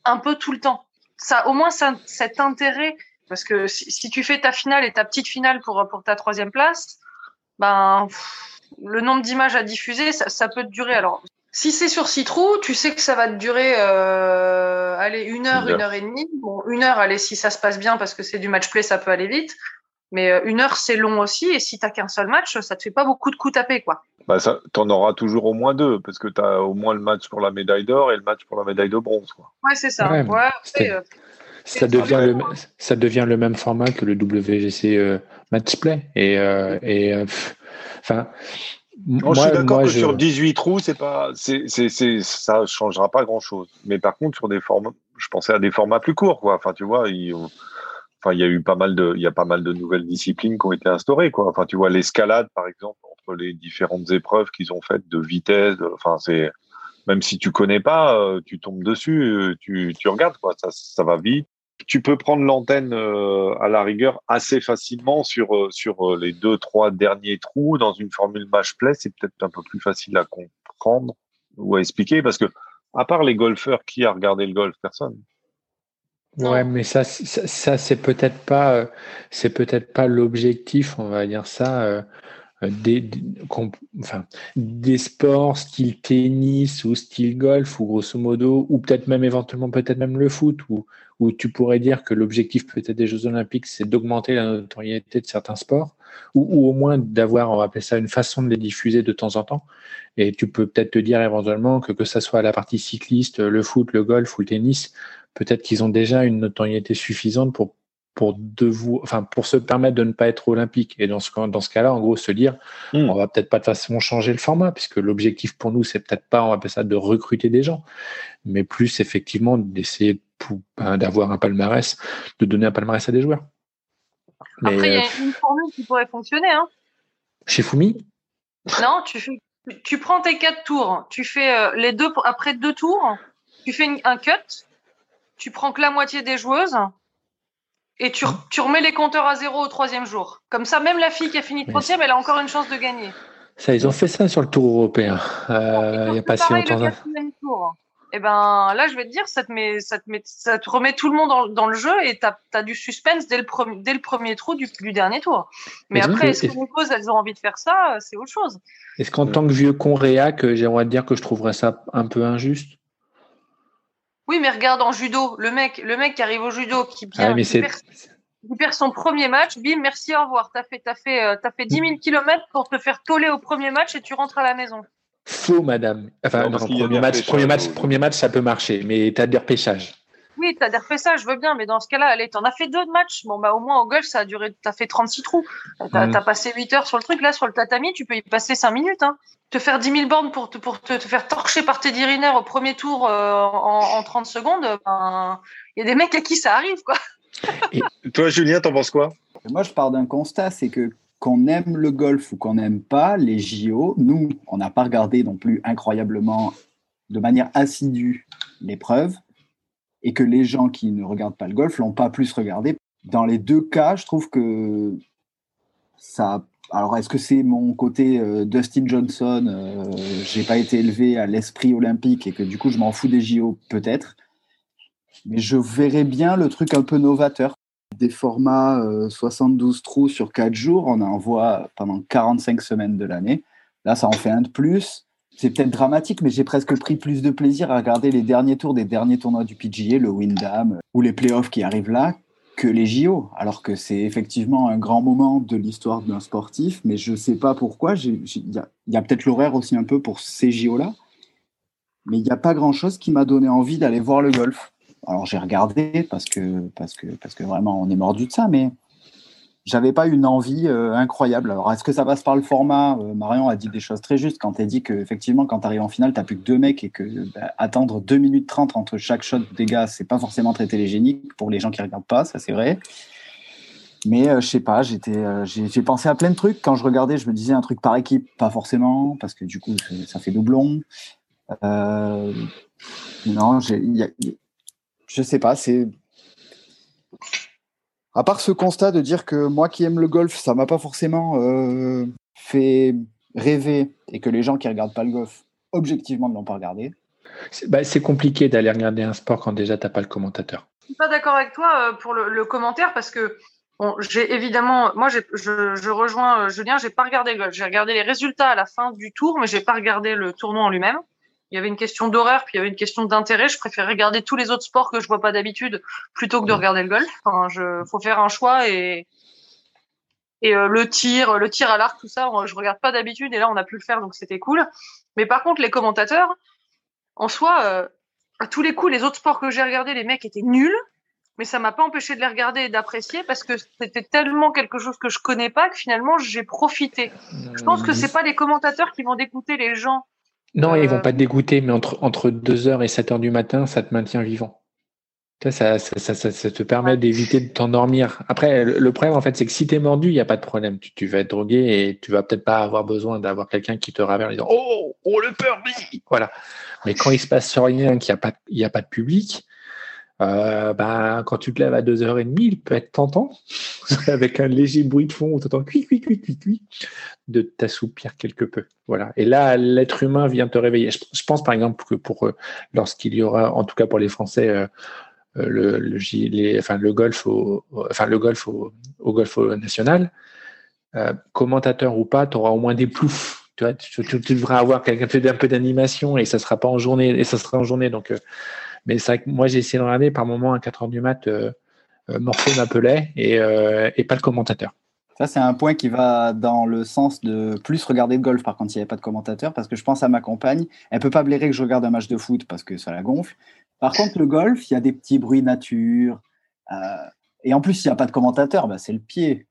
un peu tout le temps. Ça, au moins, ça, cet intérêt, parce que si, si, tu fais ta finale et ta petite finale pour pour ta troisième place, ben le nombre d'images à diffuser, ça, ça peut durer. Alors si c'est sur six trous, tu sais que ça va te durer euh, allez, une heure, une heure et demie. Bon, une heure, allez, si ça se passe bien parce que c'est du match play, ça peut aller vite. Mais euh, une heure, c'est long aussi. Et si t'as qu'un seul match, ça te fait pas beaucoup de coups tapés, quoi. Bah ça, t'en auras toujours au moins deux parce que t'as au moins le match pour la médaille d'or et le match pour la médaille de bronze, quoi. Ouais, c'est ça. Ouais, ouais après, euh, ça devient le ça devient le même format que le WGC euh, match play et et enfin moi, je suis d'accord que sur 18 trous, c'est pas, c'est, c'est, c'est, ça changera pas grand chose. Mais par contre, sur des formats, je pensais à des formats plus courts, quoi. Enfin, tu vois, il, enfin, il y a eu pas mal de, il y a pas mal de nouvelles disciplines qui ont été instaurées, quoi. Enfin, tu vois, l'escalade, par exemple, entre les différentes épreuves qu'ils ont faites de vitesse, enfin, c'est, même si tu connais pas, euh, tu tombes dessus, euh, tu, tu regardes, quoi. Ça, ça va vite tu peux prendre l'antenne euh, à la rigueur assez facilement sur, sur les deux, trois derniers trous. Dans une formule match play, c'est peut-être un peu plus facile à comprendre ou à expliquer parce que, à part les golfeurs, qui a regardé le golf? Personne. Ouais, mais ça, ça, ça c'est peut-être pas, c'est peut-être pas l'objectif, on va dire ça. Euh, des, enfin, des sports style tennis ou style golf ou grosso modo, ou peut-être même éventuellement peut-être même le foot, où, où tu pourrais dire que l'objectif peut-être des Jeux Olympiques, c'est d'augmenter la notoriété de certains sports, ou, ou au moins d'avoir, on va appeler ça une façon de les diffuser de temps en temps. Et tu peux peut-être te dire éventuellement que que ça soit la partie cycliste, le foot, le golf ou le tennis, peut-être qu'ils ont déjà une notoriété suffisante pour pour vous, enfin pour se permettre de ne pas être olympique. Et dans ce, dans ce cas-là, en gros, se dire, hmm. on va peut-être pas de façon changer le format, puisque l'objectif pour nous, c'est peut-être pas, on va appeler ça, de recruter des gens, mais plus effectivement d'essayer ben, d'avoir un palmarès, de donner un palmarès à des joueurs. Après, il y a une formule qui pourrait fonctionner. Hein. Chez Fumi? Non, tu, tu prends tes quatre tours, tu fais euh, les deux après deux tours, tu fais un cut, tu prends que la moitié des joueuses et tu, tu, remets les compteurs à zéro au troisième jour. Comme ça, même la fille qui a fini troisième, elle a encore une chance de gagner. Ça, ils ont fait ça sur le Tour européen. Euh, il n'y a pas si longtemps. Et eh ben là, je vais te dire, ça te, met, ça te, met, ça te remet tout le monde dans, dans le jeu et tu as, du suspense dès le, premier, dès le premier trou du, du dernier tour. Mais, après, est-ce que les causes, elles ont envie de faire ça C'est autre chose. Est-ce qu'en tant que vieux con réac, j'aimerais te dire que je trouverais ça un peu injuste? Oui, mais regarde en judo, le mec, le mec qui arrive au judo, qui, ah, perd, son premier match, bim, merci, au revoir. T'as fait, as fait, euh, as fait 10 000 km pour te faire toller au premier match et tu rentres à la maison. Faux, madame. Enfin, non, premier, match, premier, match, premier match, ça peut marcher, mais tu as des repêchages. Oui, tu as des repêchages, je veux bien, mais dans ce cas-là, allez, t'en as fait deux de matchs. Bon, bah, au moins, au golf, ça a duré, t'as fait 36 trous. T'as mm. as passé 8 heures sur le truc. Là, sur le tatami, tu peux y passer 5 minutes, hein te faire 10 000 bornes pour te, pour te, faire torcher par tes dirinaires au premier tour euh, en, 30 secondes, ben, il y a des mecs à qui ça arrive, quoi. Et toi, Julien, t'en penses quoi? Moi, je pars d'un constat, c'est que qu'on aime le golf ou qu'on n'aime pas les JO, nous, on n'a pas regardé non plus incroyablement, de manière assidue, l'épreuve, et que les gens qui ne regardent pas le golf l'ont pas plus regardé. Dans les deux cas, je trouve que ça alors, est-ce que c'est mon côté euh, Dustin Johnson euh, J'ai pas été élevé à l'esprit olympique et que du coup, je m'en fous des JO, peut-être. Mais je verrais bien le truc un peu novateur. Des formats 72 euh, trous sur 4 jours, on en voit pendant 45 semaines de l'année. Là, ça en fait un de plus. C'est peut-être dramatique, mais j'ai presque pris plus de plaisir à regarder les derniers tours des derniers tournois du PGA, le Windham ou les playoffs qui arrivent là, que les JO, alors que c'est effectivement un grand moment de l'histoire d'un sportif, mais je ne sais pas pourquoi. Il y a, peut-être l'horaire aussi un peu pour ces JO-là, mais il n'y a pas grand-chose qui m'a donné envie d'aller voir le golf. Alors j'ai regardé parce que, parce, que, parce que vraiment on est mordu de ça, mais j'avais pas une envie euh, incroyable. Alors, est-ce que ça passe par le format? Euh, Marion a dit des choses très justes quand elle dit qu'effectivement, quand tu arrives en finale, tu plus que deux mecs et que bah, attendre 2 minutes 30 entre chaque shot des gars, c'est pas forcément très télégénique pour les gens qui regardent pas, ça c'est vrai. Mais euh, je sais pas, j'étais, j'ai pensé à plein de trucs. Quand je regardais, je me disais un truc par équipe, pas forcément, parce que du coup, ça fait doublon. Euh, non, j'ai, y- je sais pas. C'est à part ce constat de dire que moi qui aime le golf, ça m'a pas forcément euh, fait rêver et que les gens qui regardent pas le golf, objectivement, ne l'ont pas regardé. C'est bah, c'est compliqué d'aller regarder un sport quand déjà t'as pas le commentateur. Je suis pas d'accord avec toi euh, pour le, le commentaire parce que bon, j'ai évidemment, moi j'ai- je, je rejoins euh, Julien, j'ai pas regardé le golf, j'ai regardé les résultats à la fin du tour, mais j'ai pas regardé le tournoi en lui-même. Il y avait une question d'horaire, puis il y avait une question d'intérêt. Je préfère regarder tous les autres sports que je vois pas d'habitude plutôt que de regarder le golf. Enfin, je, faut faire un choix et et euh, le tir, le tir à l'arc, tout ça, je regarde pas d'habitude et là on a pu le faire donc c'était cool. Mais par contre les commentateurs, en soi, euh, à tous les coups, les autres sports que j'ai regardés, les mecs étaient nuls, mais ça m'a pas empêché de les regarder et d'apprécier parce que c'était tellement quelque chose que je connais pas que finalement j'ai profité. Je pense que c'est pas les commentateurs qui vont dégoûter les gens. Non, Euh, ils vont pas te dégoûter, mais entre, entre 2h et 7h du matin, ça te maintient vivant. Ça, ça, ça, ça, te permet d'éviter de t'endormir. Après, le, problème, en fait, c'est que si tu es mordu, il n'y a pas de problème. Tu, tu vas être drogué et tu vas peut-être pas avoir besoin d'avoir quelqu'un qui te ravère en disant Oh, oh le peur, Voilà. Mais quand il se passe rien, qu'il n'y a, pas- il y a pas de public, euh, bah, quand tu te lèves à 2h30, il peut être tentant, avec un léger bruit de fond où tu entends de t'assoupir quelque peu. Voilà. Et là, l'être humain vient te réveiller. Je, pense par exemple que pour euh, lorsqu'il y aura, en tout cas pour les Français, euh, euh, le, le, les- le golf au, enfin, le golf national, commentateur ou pas, tu auras au moins des ploufs. Tu, tu, tu- devras avoir un peu d'animation et ça sera pas en journée et ça sera en journée. Donc, mais que moi j'ai essayé de regarder par moment à 4 heures du mat, euh, euh, m'appelait et, euh, et pas le commentateur. Ça, c'est un point qui va dans le sens de plus regarder de golf, par contre, s'il n'y avait pas de commentateur, parce que je pense à ma compagne. Elle peut pas blairer que je regarde un match de foot parce que ça la gonfle. Par contre, le golf, il y a des petits bruits nature. euh, et en plus, s'il n'y a pas de commentateur, bah, c'est le pied.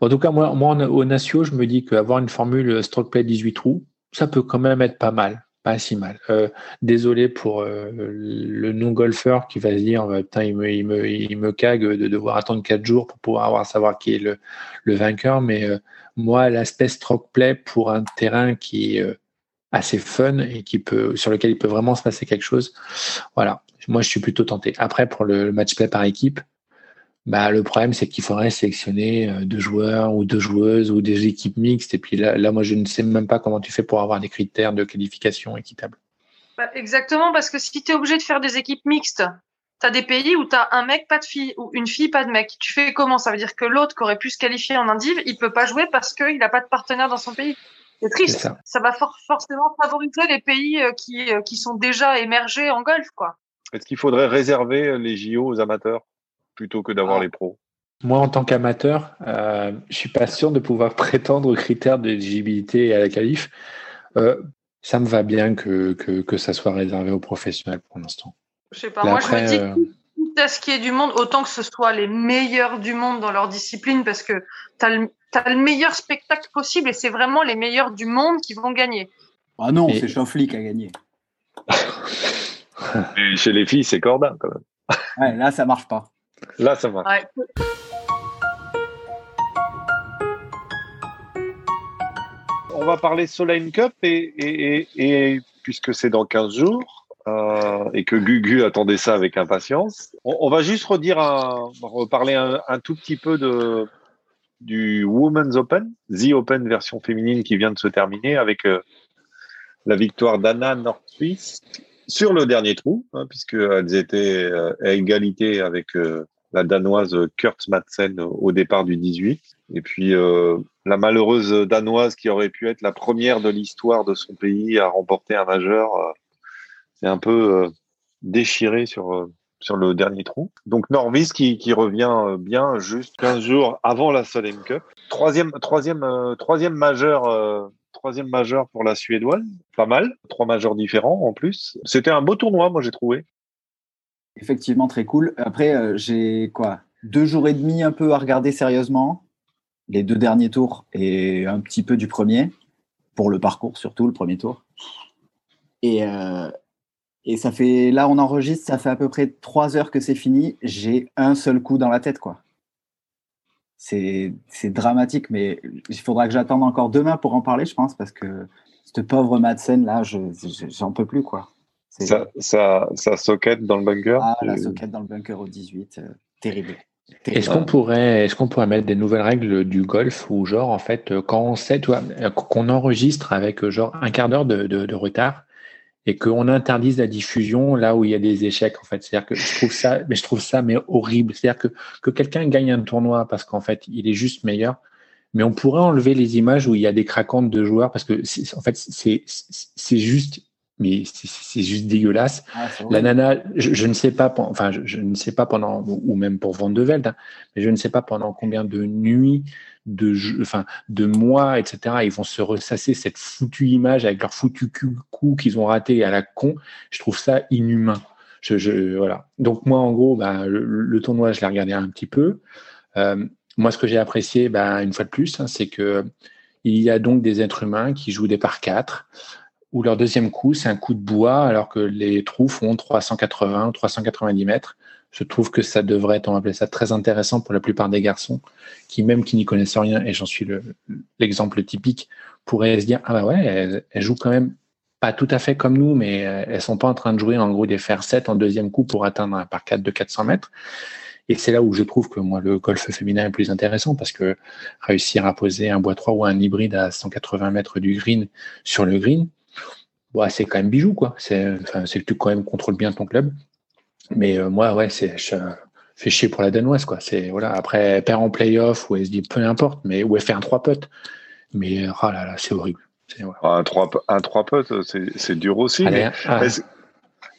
En tout cas, moi, au Natio, je me dis qu'avoir une formule stroke play 18 trous, ça peut quand même être pas mal, pas si mal. Euh, désolé pour euh, le non-golfeur qui va se dire euh, putain, il me, il me, il me cague de devoir attendre 4 jours pour pouvoir avoir, savoir qui est le, le vainqueur. Mais euh, moi, l'aspect stroke play pour un terrain qui est euh, assez fun et qui peut, sur lequel il peut vraiment se passer quelque chose, voilà. Moi, je suis plutôt tenté. Après, pour le, le match play par équipe, bah, le problème, c'est qu'il faudrait sélectionner euh, deux joueurs ou deux joueuses ou des équipes mixtes. Et puis là, là, moi, je ne sais même pas comment tu fais pour avoir des critères de qualification équitables. Bah, exactement, parce que si tu es obligé de faire des équipes mixtes, tu as des pays où tu as un mec, pas de fille, ou une fille, pas de mec. Tu fais comment? Ça veut dire que l'autre qui aurait pu se qualifier en indiv, il peut pas jouer parce qu'il n'a pas de partenaire dans son pays. C'est triste. C'est ça. Ça. va for- forcément favoriser les pays euh, qui, euh, qui sont déjà émergés en golf, quoi. Est-ce qu'il faudrait réserver les JO aux amateurs? Plutôt que d'avoir Ah. les pros Moi, en tant qu'amateur, euh, je suis pas sûr de pouvoir prétendre aux critères d'éligibilité et à la qualif. Euh, ça me va bien que, que, que ça soit réservé aux professionnels pour l'instant. Je sais pas. Moi, je me dis euh, que quitte à ce qui est du monde, autant que ce soit les meilleurs du monde dans leur discipline, parce que tu as, le meilleur spectacle possible et c'est vraiment les meilleurs du monde qui vont gagner. Ah non, Et- c'est Schauffele qui a gagné. Et Chez les filles, c'est Cordin quand même. Ouais, là, ça marche pas. Là, ça va. Ouais. On va parler Solheim Cup et, et, et, et puisque c'est dans 15 jours euh, et que Gugu attendait ça avec impatience, on, on va juste redire un, reparler un, un tout petit peu de du Women's Open, The Open version féminine qui vient de se terminer avec euh, la victoire d'Anna Nordqvist sur le dernier trou, hein, puisqu'elles étaient euh, à égalité avec euh, la danoise Kurt Madsen au départ du 18. Et puis euh, la malheureuse danoise qui aurait pu être la première de l'histoire de son pays à remporter un majeur, euh, c'est un peu euh, déchiré sur sur le dernier trou. Donc Norvis qui, revient bien juste 15 jours avant la Solheim Cup. Troisième troisième troisième majeur troisième majeur pour la suédoise, pas mal. Trois majeurs différents en plus. C'était un beau tournoi, moi j'ai trouvé. Effectivement, très cool. Après, euh, j'ai quoi Deux jours et demi un peu à regarder sérieusement. Les deux derniers tours et un petit peu du premier. Pour le parcours, surtout, le premier tour. Et, euh, ça fait. Là, on enregistre, ça fait à peu près trois heures que c'est fini. J'ai un seul coup dans la tête, quoi. C'est dramatique, mais il faudra que j'attende encore demain pour en parler, je pense, parce que cette pauvre Madsen, là, j'en peux plus, quoi. Ça, ça, ça socket dans le bunker Ah, la socket dans le bunker au 18, euh, terrible. Est-ce qu'on pourrait, est-ce qu'on pourrait mettre des nouvelles règles du golf ou genre en fait quand on sait, qu'on enregistre avec genre un quart d'heure de, de, retard et qu'on interdise la diffusion là où il y a des échecs en fait? C'est-à-dire que je trouve ça, mais je trouve ça mais horrible. C'est-à-dire que que quelqu'un gagne un tournoi parce qu'en fait il est juste meilleur, mais on pourrait enlever les images où il y a des craquantes de joueurs parce que en fait c'est c'est juste mais c'est juste dégueulasse. Ah, la nana, je, ne sais pas, enfin, je, ne sais pas pendant, ou même pour Van de Velde, hein, mais je ne sais pas pendant combien de nuits, de, enfin, de mois, etc. Ils vont se ressasser cette foutue image avec leur foutu coup qu'ils ont raté à la con. Je trouve ça inhumain. Je, voilà. Donc moi, en gros, bah, le, tournoi, je l'ai regardé un petit peu. Euh, moi, ce que j'ai apprécié, bah, une fois de plus, hein, c'est que il y a donc des êtres humains qui jouent des par quatre où leur deuxième coup, c'est un coup de bois, alors que les trous font 380, 390 mètres. Je trouve que ça devrait être, on appeler ça, très intéressant pour la plupart des garçons, qui même qui n'y connaissent rien, et j'en suis l'exemple typique, pourraient se dire, ah bah ouais, elles, jouent quand même pas tout à fait comme nous, mais elles sont pas en train de jouer en gros des fer 7 en deuxième coup pour atteindre un par 4 de 400 mètres. Et c'est là où je trouve que moi, le golf féminin est plus intéressant parce que réussir à poser un bois 3 ou un hybride à 180 mètres du green sur le green, c'est quand même bijou, quoi. C'est que tu quand même contrôles bien ton club. Mais euh, moi, ouais, c'est je fais chier pour la Danoise, quoi. C'est voilà. Après, elle perd en playoff ou elle se dit peu importe, mais où elle fait un 3 putts. Mais oh là là, c'est horrible. Un 3 un trois putts, c'est dur aussi. Ah.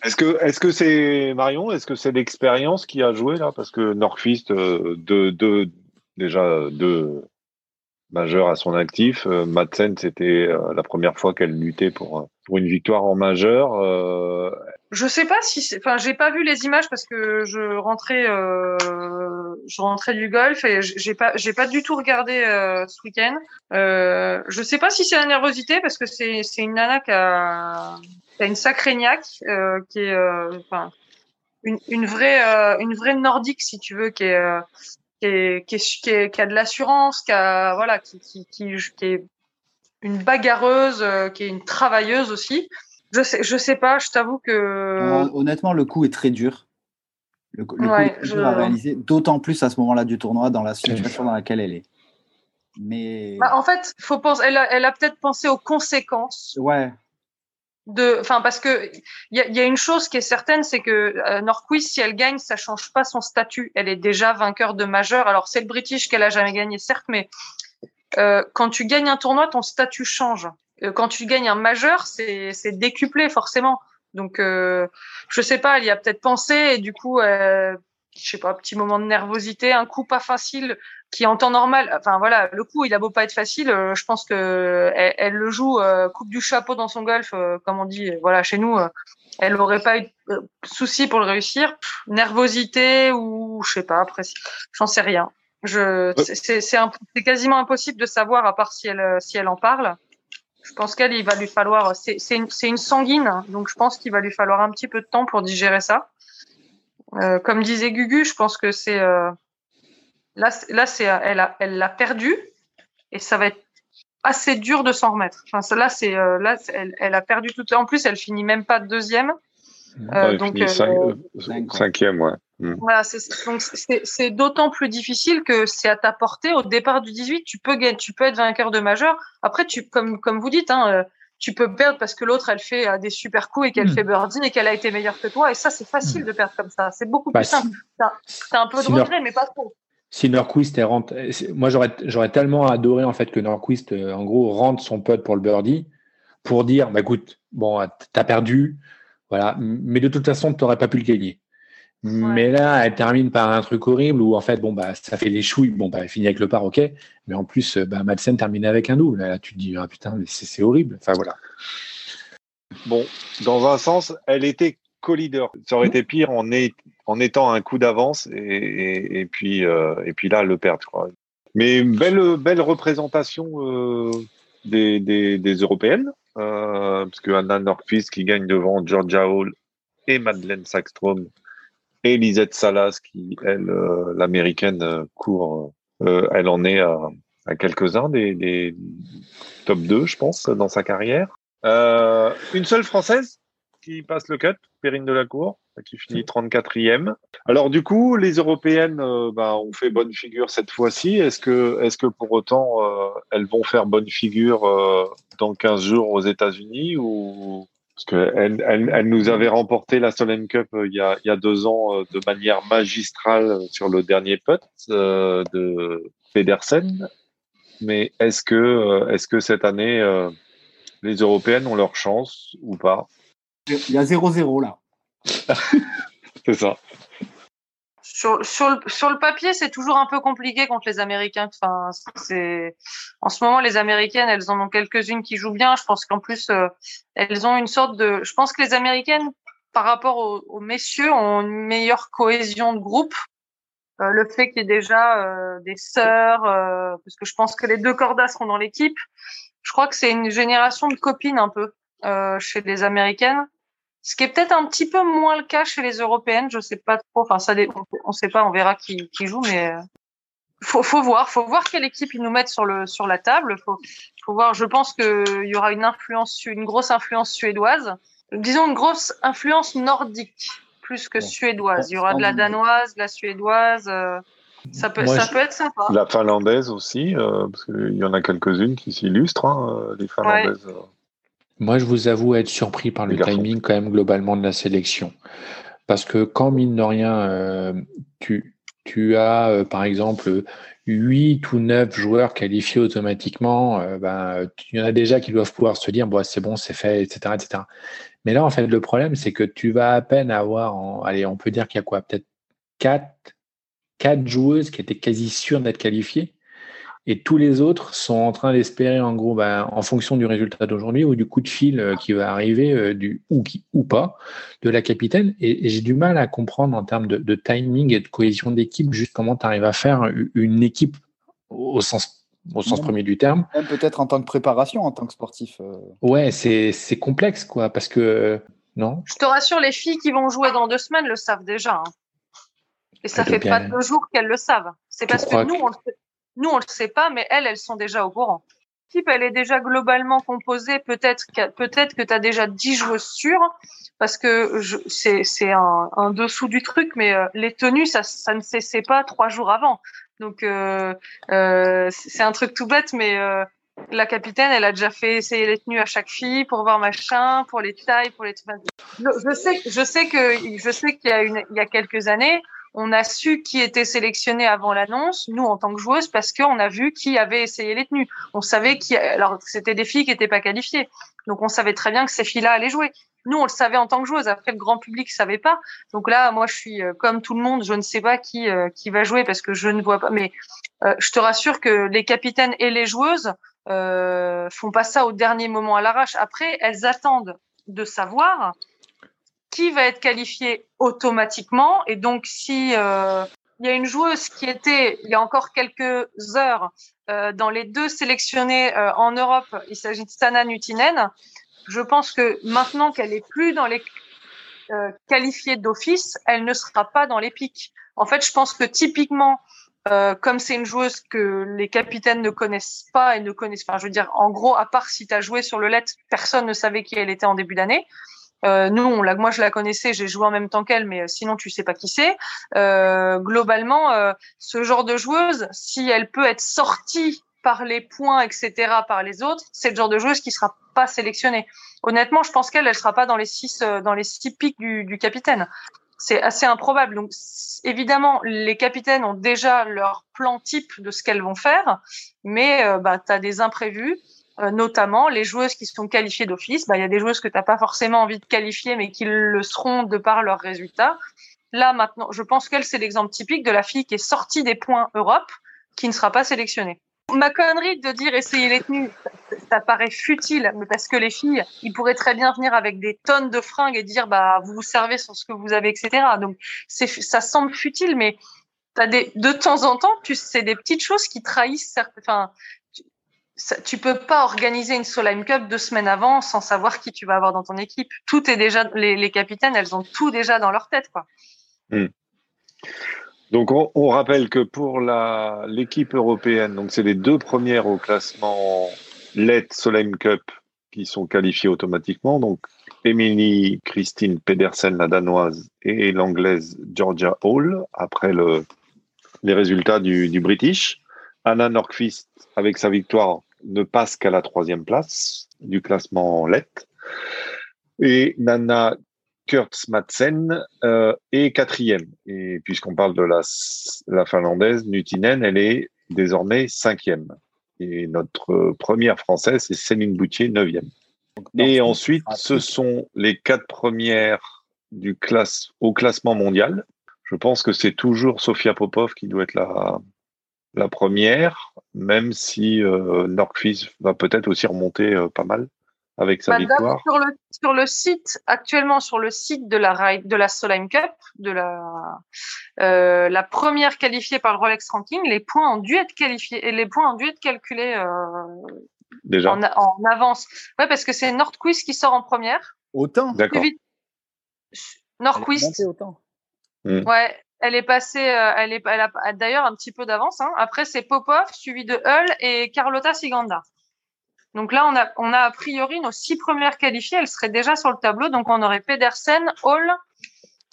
Est-ce que est-ce que c'est Marion Est-ce que c'est l'expérience qui a joué là? Parce que Norquist, euh, de, de, déjà deux majeurs à son actif. Euh, Madsen, c'était euh, la première fois qu'elle luttait pour pour une victoire en majeur. Euh... Je sais pas si, enfin, j'ai pas vu les images parce que je rentrais, euh, je rentrais du golf et j'ai pas, j'ai pas du tout regardé euh, ce week-end. Euh, je sais pas si c'est la nervosité parce que c'est, c'est une nana qui a, qui a une sacrée niaque, euh, qui est, euh, enfin, une, une vraie, euh, une vraie nordique si tu veux, qui est, qui est, qui, est, qui, a de l'assurance, qui a, voilà, qui, qui, qui, qui est une bagarreuse, euh, qui est une travailleuse aussi. Je sais, je sais pas, je t'avoue que. Honnêtement, le coup est très dur. Le, coup est très dur à réaliser, d'autant plus à ce moment-là du tournoi, dans la situation dans laquelle elle est. Mais. Bah, en fait, faut penser, elle a, elle a peut-être pensé aux conséquences. Ouais. De, enfin, parce que il y a, y a, une chose qui est certaine, c'est que euh, Norquist, si elle gagne, ça change pas son statut. Elle est déjà vainqueur de majeur. Alors c'est le British qu'elle a jamais gagné, certes, mais euh, quand tu gagnes un tournoi, ton statut change. Euh, quand tu gagnes un majeur, c'est décuplé forcément. Donc, euh, je sais pas, elle y a peut-être pensé et du coup, euh, je sais pas, un petit moment de nervosité, un coup pas facile qui en temps normal, enfin voilà, le coup il a beau pas être facile, euh, je pense que elle, elle le joue coupe du chapeau dans son golf, comme on dit, voilà, chez nous, elle aurait pas eu de souci pour le réussir, nervosité ou je sais pas, après, j'en sais rien. Je, c'est, c'est, quasiment impossible de savoir à part si elle, si elle en parle. Je pense qu'elle, il va lui falloir, c'est, c'est, une, une sanguine, donc je pense qu'il va lui falloir un petit peu de temps pour digérer ça. Euh, comme disait Gugu, je pense que c'est euh, là, là c'est elle a, elle l'a perdu et ça va être assez dur de s'en remettre. Enfin, là, c'est euh, là, elle, elle a perdu tout. En plus, elle finit même pas deuxième. Euh, donc, euh, cinquième, ouais. Mm. Voilà, c'est d'autant plus difficile que c'est à ta portée. Au départ du 18, tu peux, tu peux être vainqueur de majeur. Après, tu, comme, comme vous dites, hein, tu peux perdre parce que l'autre, elle fait des super coups et qu'elle mm. fait birdie et qu'elle a été meilleure que toi. Et ça, c'est facile mm. de perdre comme ça. C'est beaucoup bah, plus simple. C'est un peu de regret, mais pas trop. Si Norquist rentre, moi j'aurais tellement adoré en fait que Norquist en gros rentre son pote pour le birdie pour dire bah écoute bon t'as perdu voilà mais de toute façon tu n'aurais pas pu le gagner mais là, elle termine par un truc horrible où en fait, bon bah, ça fait des chouilles. Bon bah, elle finit avec le par, ok. Mais en plus, bah, Madsen termine avec un double. Là, tu te dis, ah putain, mais c'est horrible. Enfin voilà. Bon, dans un sens, elle était co-leader. Ça aurait été pire en, est, en étant un coup d'avance et, et, puis euh, et puis là, le perdre, je crois. Mais belle belle représentation euh, des, des, des, européennes, euh, parce que Anna Norquist qui gagne devant Georgia Hall et Madeleine Sackstrom et Lisette Salas, qui, elle, euh, l'américaine, court, elle en est à, à quelques-uns des, des, top 2, je pense, dans sa carrière. Euh, une seule française? Qui passe le cut, Perrine Delacour, qui finit 34e. Alors du coup, les européennes euh, bah, ont fait bonne figure cette fois-ci. Est-ce que, est que pour autant euh, elles vont faire bonne figure euh, dans 15 jours aux États-Unis ou parce qu'elles elle, elle nous avaient remporté la Solheim Cup il y, a, il y a deux ans de manière magistrale sur le dernier putt de Pedersen. Mais est-ce que, est-ce que cette année les Européennes ont leur chance ou pas? Il y a 0-0 là. c'est ça. Sur, sur, le, sur le papier, c'est toujours un peu compliqué contre les Américains. Enfin, c'est en ce moment les Américaines, elles en ont quelques-unes qui jouent bien. Je pense qu'en plus, euh, elles ont une sorte de. Je pense que les Américaines, par rapport aux, messieurs, ont une meilleure cohésion de groupe. Euh, le fait qu'il y ait déjà euh, des sœurs, euh, parce que je pense que les deux cordas seront dans l'équipe. Je crois que c'est une génération de copines un peu euh, chez les Américaines. Ce qui est peut-être un petit peu moins le cas chez les européennes, je sais pas trop. Enfin, ça, on sait pas, on verra qui, qui joue, mais euh, faut, faut voir, faut voir quelle équipe ils nous mettent sur le sur la table. Faut, faut voir. Je pense qu'il y aura une influence, une grosse influence suédoise. Disons une grosse influence nordique plus que suédoise. Il y aura de la danoise, de la suédoise. Euh, ça peut, ça peut être sympa. La finlandaise aussi, euh, parce qu'il y en a quelques-unes qui s'illustrent, hein, les finlandaises. Moi, je vous avoue être surpris par le timing quand même globalement de la sélection. Parce que quand, mine de rien, euh, tu, tu as, euh, par exemple, 8 ou 9 joueurs qualifiés automatiquement, euh, ben, il y en a déjà qui doivent pouvoir se dire, bon, c'est bon, c'est fait, etc., etc. Mais là, en fait, le problème, c'est que tu vas à peine avoir, en, allez, on peut dire qu'il y a quoi, peut-être 4, 4 joueuses qui étaient quasi sûres d'être qualifiées. Et tous les autres sont en train d'espérer, en gros, ben, en fonction du résultat d'aujourd'hui ou du coup de fil euh, qui va arriver, euh, du, ou, qui, ou pas, de la capitaine. Et, j'ai du mal à comprendre en termes de, timing et de cohésion d'équipe, juste comment tu arrives à faire une équipe au sens au sens premier du terme. Peut-être en tant que préparation, en tant que sportif. Euh. Ouais, c'est complexe, quoi, parce que non? Je te rassure, les filles qui vont jouer dans deux semaines le savent déjà. Hein. Et ça fait pas deux jours qu'elles le savent. C'est parce que nous, on le sait nous, on le sait pas, mais elles, elles sont déjà au courant. L'équipe, elle est déjà globalement composée. Peut-être que, tu as déjà 10 joueuses sûres, parce que c'est, un, un, dessous du truc, mais euh, les tenues, ça, ça ne cessait pas trois jours avant. Donc, euh, euh, c'est un truc tout bête, mais la capitaine, elle a déjà fait essayer les tenues à chaque fille pour voir machin, pour les tailles, pour les. Je, sais, qu'il y a quelques années, on a su qui était sélectionné avant l'annonce, nous en tant que joueuse, parce qu'on a vu qui avait essayé les tenues. On savait qui, alors c'était des filles qui n'étaient pas qualifiées, donc on savait très bien que ces filles-là allaient jouer. Nous, on le savait en tant que joueuse. Après, le grand public savait pas. Donc là, moi, je suis euh, comme tout le monde. Je ne sais pas qui euh, qui va jouer parce que je ne vois pas. Mais euh, je te rassure que les capitaines et les joueuses euh, font pas ça au dernier moment à l'arrache. Après, elles attendent de savoir qui va être qualifié automatiquement. Et donc, si euh, il y a une joueuse qui était il y a encore quelques heures euh, dans les deux sélectionnés euh, en Europe, il s'agit de Sana Nutinen. Je pense que maintenant qu'elle est plus dans les euh, qualifiées d'office, elle ne sera pas dans les pics. En fait, je pense que typiquement, euh, comme c'est une joueuse que les capitaines ne connaissent pas et ne connaissent, enfin, je veux dire, en gros, à part si tu as joué sur le LED, personne ne savait qui elle était en début d'année. Euh, nous, on moi, je la connaissais, j'ai joué en même temps qu'elle, mais euh, sinon, tu sais pas qui c'est. Euh, globalement, euh, ce genre de joueuse, si elle peut être sortie par les points, etc., par les autres, c'est le genre de joueuse qui sera pas sélectionnée. Honnêtement, je pense qu'elle, elle sera pas dans les six, dans les six pics du, du capitaine. C'est assez improbable. Donc, évidemment, les capitaines ont déjà leur plan type de ce qu'elles vont faire, mais bah, tu as des imprévus. Euh, notamment les joueuses qui sont qualifiées d'office. Bah, il y a des joueuses que tu n'as pas forcément envie de qualifier, mais qui le seront de par leurs résultats. Là, maintenant, je pense qu'elle, c'est l'exemple typique de la fille qui est sortie des points Europe, qui ne sera pas sélectionnée. Ma connerie de dire essayer les tenues, ça, paraît futile, mais parce que les filles, ils pourraient très bien venir avec des tonnes de fringues et dire, bah, vous vous servez sur ce que vous avez, etc. Donc, ça semble futile, mais as des, de temps en temps, tu, c'est des petites choses qui trahissent enfin, ça, tu peux pas organiser une Solheim Cup deux semaines avant sans savoir qui tu vas avoir dans ton équipe. Tout est déjà, les, capitaines, elles ont tout déjà dans leur tête, quoi. Hmm. Donc on, rappelle que pour la l'équipe européenne, donc c'est les deux premières au classement LED Solheim Cup qui sont qualifiées automatiquement. Donc Emily Christine Pedersen, la danoise, et l'anglaise Georgia Hall, après le, les résultats du, du British. Anna Norquist, avec sa victoire, ne passe qu'à la troisième place du classement LED. Et Nana Kurtz-Madsen euh, est quatrième. Et puisqu'on parle de la, la finlandaise, Nutinen, elle est désormais cinquième. Et notre première française, c'est Céline Boutier, neuvième. Et ensuite, ce sont les quatre premières du classe, au classement mondial. Je pense que c'est toujours Sofia Popov qui doit être la, la première, même si euh, Norquist va peut-être aussi remonter euh, pas mal avec sa Bah, victoire. Sur le, sur le site, actuellement sur le site de la, Ride- de la Solheim Cup, de la, euh, la première qualifiée par le Rolex Ranking, les points ont dû être qualifiés et les points ont dû être calculés euh, Déjà, en, en avance. Ouais, parce que c'est Nordquist qui sort en première. Autant. d'accord. Nordquist, autant. ouais, elle est passée, euh, elle est, elle a d'ailleurs un petit peu d'avance. Hein. Après, c'est Popov, suivi de Hull et Carlotta Siganda. Donc là, on a, on a a priori nos six premières qualifiées, elles seraient déjà sur le tableau. Donc on aurait Pedersen, Hall,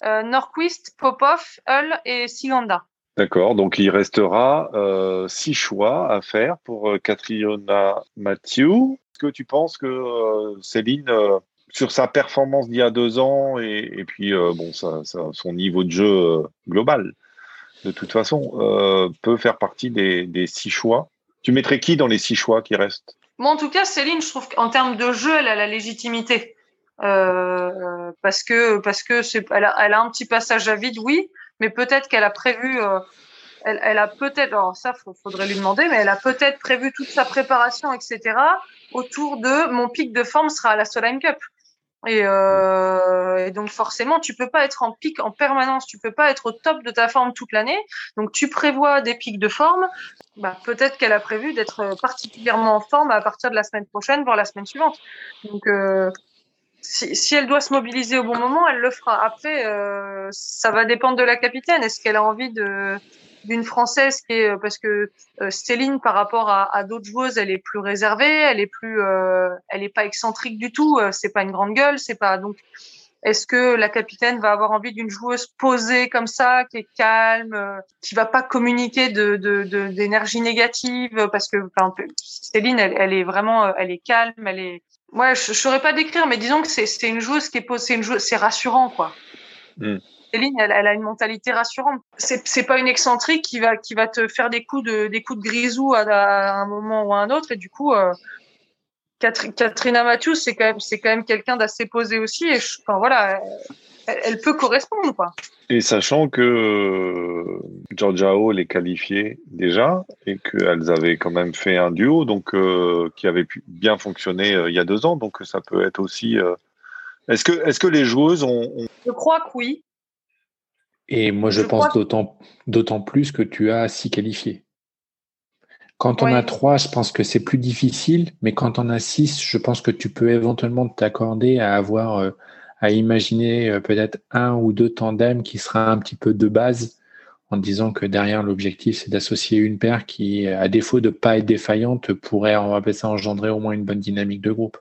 euh, Norquist, Popov, Hull et Siganda. D'accord. Donc, il restera euh, six choix à faire pour Catriona Mathieu. Est-ce que tu penses que Céline, sur sa performance d'il y a deux ans et, puis euh, bon, ça, son niveau de jeu euh, global, de toute façon, euh, peut faire partie des, six choix Tu mettrais qui dans les six choix qui restent? Bon, en tout cas, Céline, je trouve qu'en termes de jeu, elle a la légitimité. Parce que parce que elle a, un petit passage à vide, oui, mais peut-être qu'elle a prévu, elle, a peut-être, alors ça, faudrait lui demander, mais elle a peut-être prévu toute sa préparation, etc. autour de mon pic de forme sera à la Solheim Cup. Et, euh, et donc forcément, tu peux pas être en pic en permanence, tu peux pas être au top de ta forme toute l'année. Donc tu prévois des pics de forme. Bah, peut-être qu'elle a prévu d'être particulièrement en forme à partir de la semaine prochaine, voire la semaine suivante. Donc euh, si, si elle doit se mobiliser au bon moment, elle le fera. Après, euh, ça va dépendre de la capitaine. Est-ce qu'elle a envie de d'une française qui est parce que euh, Céline par rapport à, à d'autres joueuses, elle est plus réservée, elle est plus, euh, elle est pas excentrique du tout. euh, c'est pas une grande gueule, c'est pas donc. Est-ce que la capitaine va avoir envie d'une joueuse posée comme ça, qui est calme, euh, qui va pas communiquer de de- de- d'énergie négative parce que enfin, Céline, elle, elle est vraiment, euh, elle est calme, elle est. Ouais, je, je saurais pas décrire, mais disons que c'est une joueuse qui est posée, c'est une joueuse, c'est rassurant quoi. Mm. Céline, elle, elle a une mentalité rassurante. C'est c'est pas une excentrique qui va qui va te faire des coups de des coups de grisou à, à un moment ou à un autre et du coup. Euh, Katrina Matthews, c'est quand même, c'est quand même quelqu'un d'assez posé aussi. Et je, enfin, voilà, elle, elle peut correspondre, quoi. Et sachant que euh, Georgia Hall est qualifiée déjà et qu'elles avaient quand même fait un duo donc euh, qui avait pu bien fonctionné euh, il y a deux ans, donc ça peut être aussi. euh, Est-ce que est-ce que les joueuses ont, ont- Je crois que oui. Et moi, je, Je pense crois- d'autant plus que tu as six qualifiés. Quand on Ouais. a trois, je pense que c'est plus difficile, mais quand on a six, je pense que tu peux éventuellement t'accorder à avoir, euh, à imaginer euh, peut-être un ou deux tandems qui sera un petit peu de base, en disant que derrière l'objectif, c'est d'associer une paire qui, à défaut de pas être défaillante, pourrait, on va appeler ça, engendrer au moins une bonne dynamique de groupe.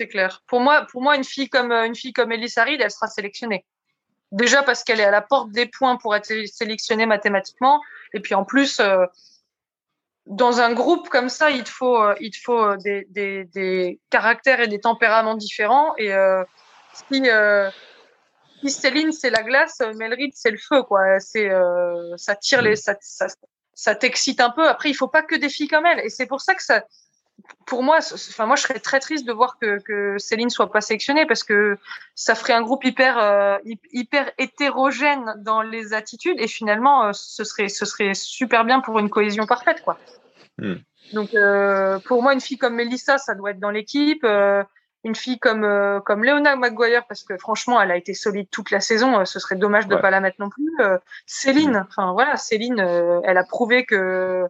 C'est clair. Pour moi, pour moi, une fille comme euh, une fille comme elle sera sélectionnée. Déjà parce qu'elle est à la porte des points pour être sélectionnée mathématiquement, et puis en plus, euh, dans un groupe comme ça, il te faut, euh, il te faut euh, des, des, des caractères et des tempéraments différents. Et si, si Céline c'est la glace, Melride c'est le feu, quoi. C'est, ça tire les, ça, ça, ça t'excite un peu. Après, il faut pas que des filles comme elle, et c'est pour ça que ça, pour moi, enfin moi je serais très triste de voir que, que Céline soit pas sélectionnée parce que ça ferait un groupe hyper euh, hy- hyper hétérogène dans les attitudes et finalement euh, ce serait ce serait super bien pour une cohésion parfaite quoi. Hmm. Donc euh, pour moi une fille comme Melissa ça doit être dans l'équipe. Une fille comme euh, comme Léona Maguire parce que franchement elle a été solide toute la saison euh, ce serait dommage de Ouais. pas la mettre non plus Euh, Céline enfin voilà Céline euh, elle a prouvé que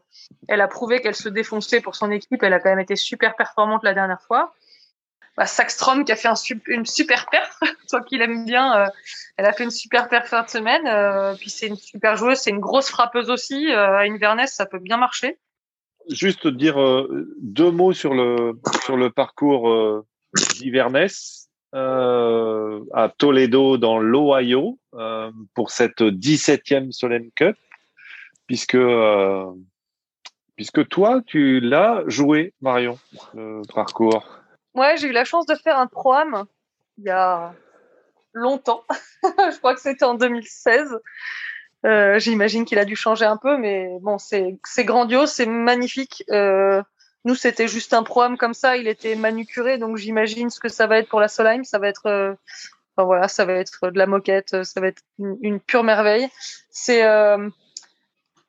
elle a prouvé qu'elle se défonçait pour son équipe elle a quand même été super performante la dernière fois bah, Sackstrom qui a fait un, une super perf, toi qui l'aimes bien, elle a fait une super perf fin de semaine. puis c'est une super joueuse, c'est une grosse frappeuse aussi. à Inverness, ça peut bien marcher. Juste dire deux mots sur le sur le parcours d'Iverness à Toledo dans l'Ohio pour cette 17e Solent Cup, puisque Puisque toi, tu l'as joué, Marion, le parcours. Ouais, j'ai eu la chance de faire un programme il y a longtemps. je crois que c'était en 2016. Euh, J'imagine qu'il a dû changer un peu, mais bon, c'est grandiose, c'est magnifique. Euh, nous, c'était juste un programme comme ça, il était manucuré, donc j'imagine ce que ça va être pour la Solheim. Ça va être, euh, enfin, voilà, ça va être de la moquette, ça va être une, pure merveille. C'est euh,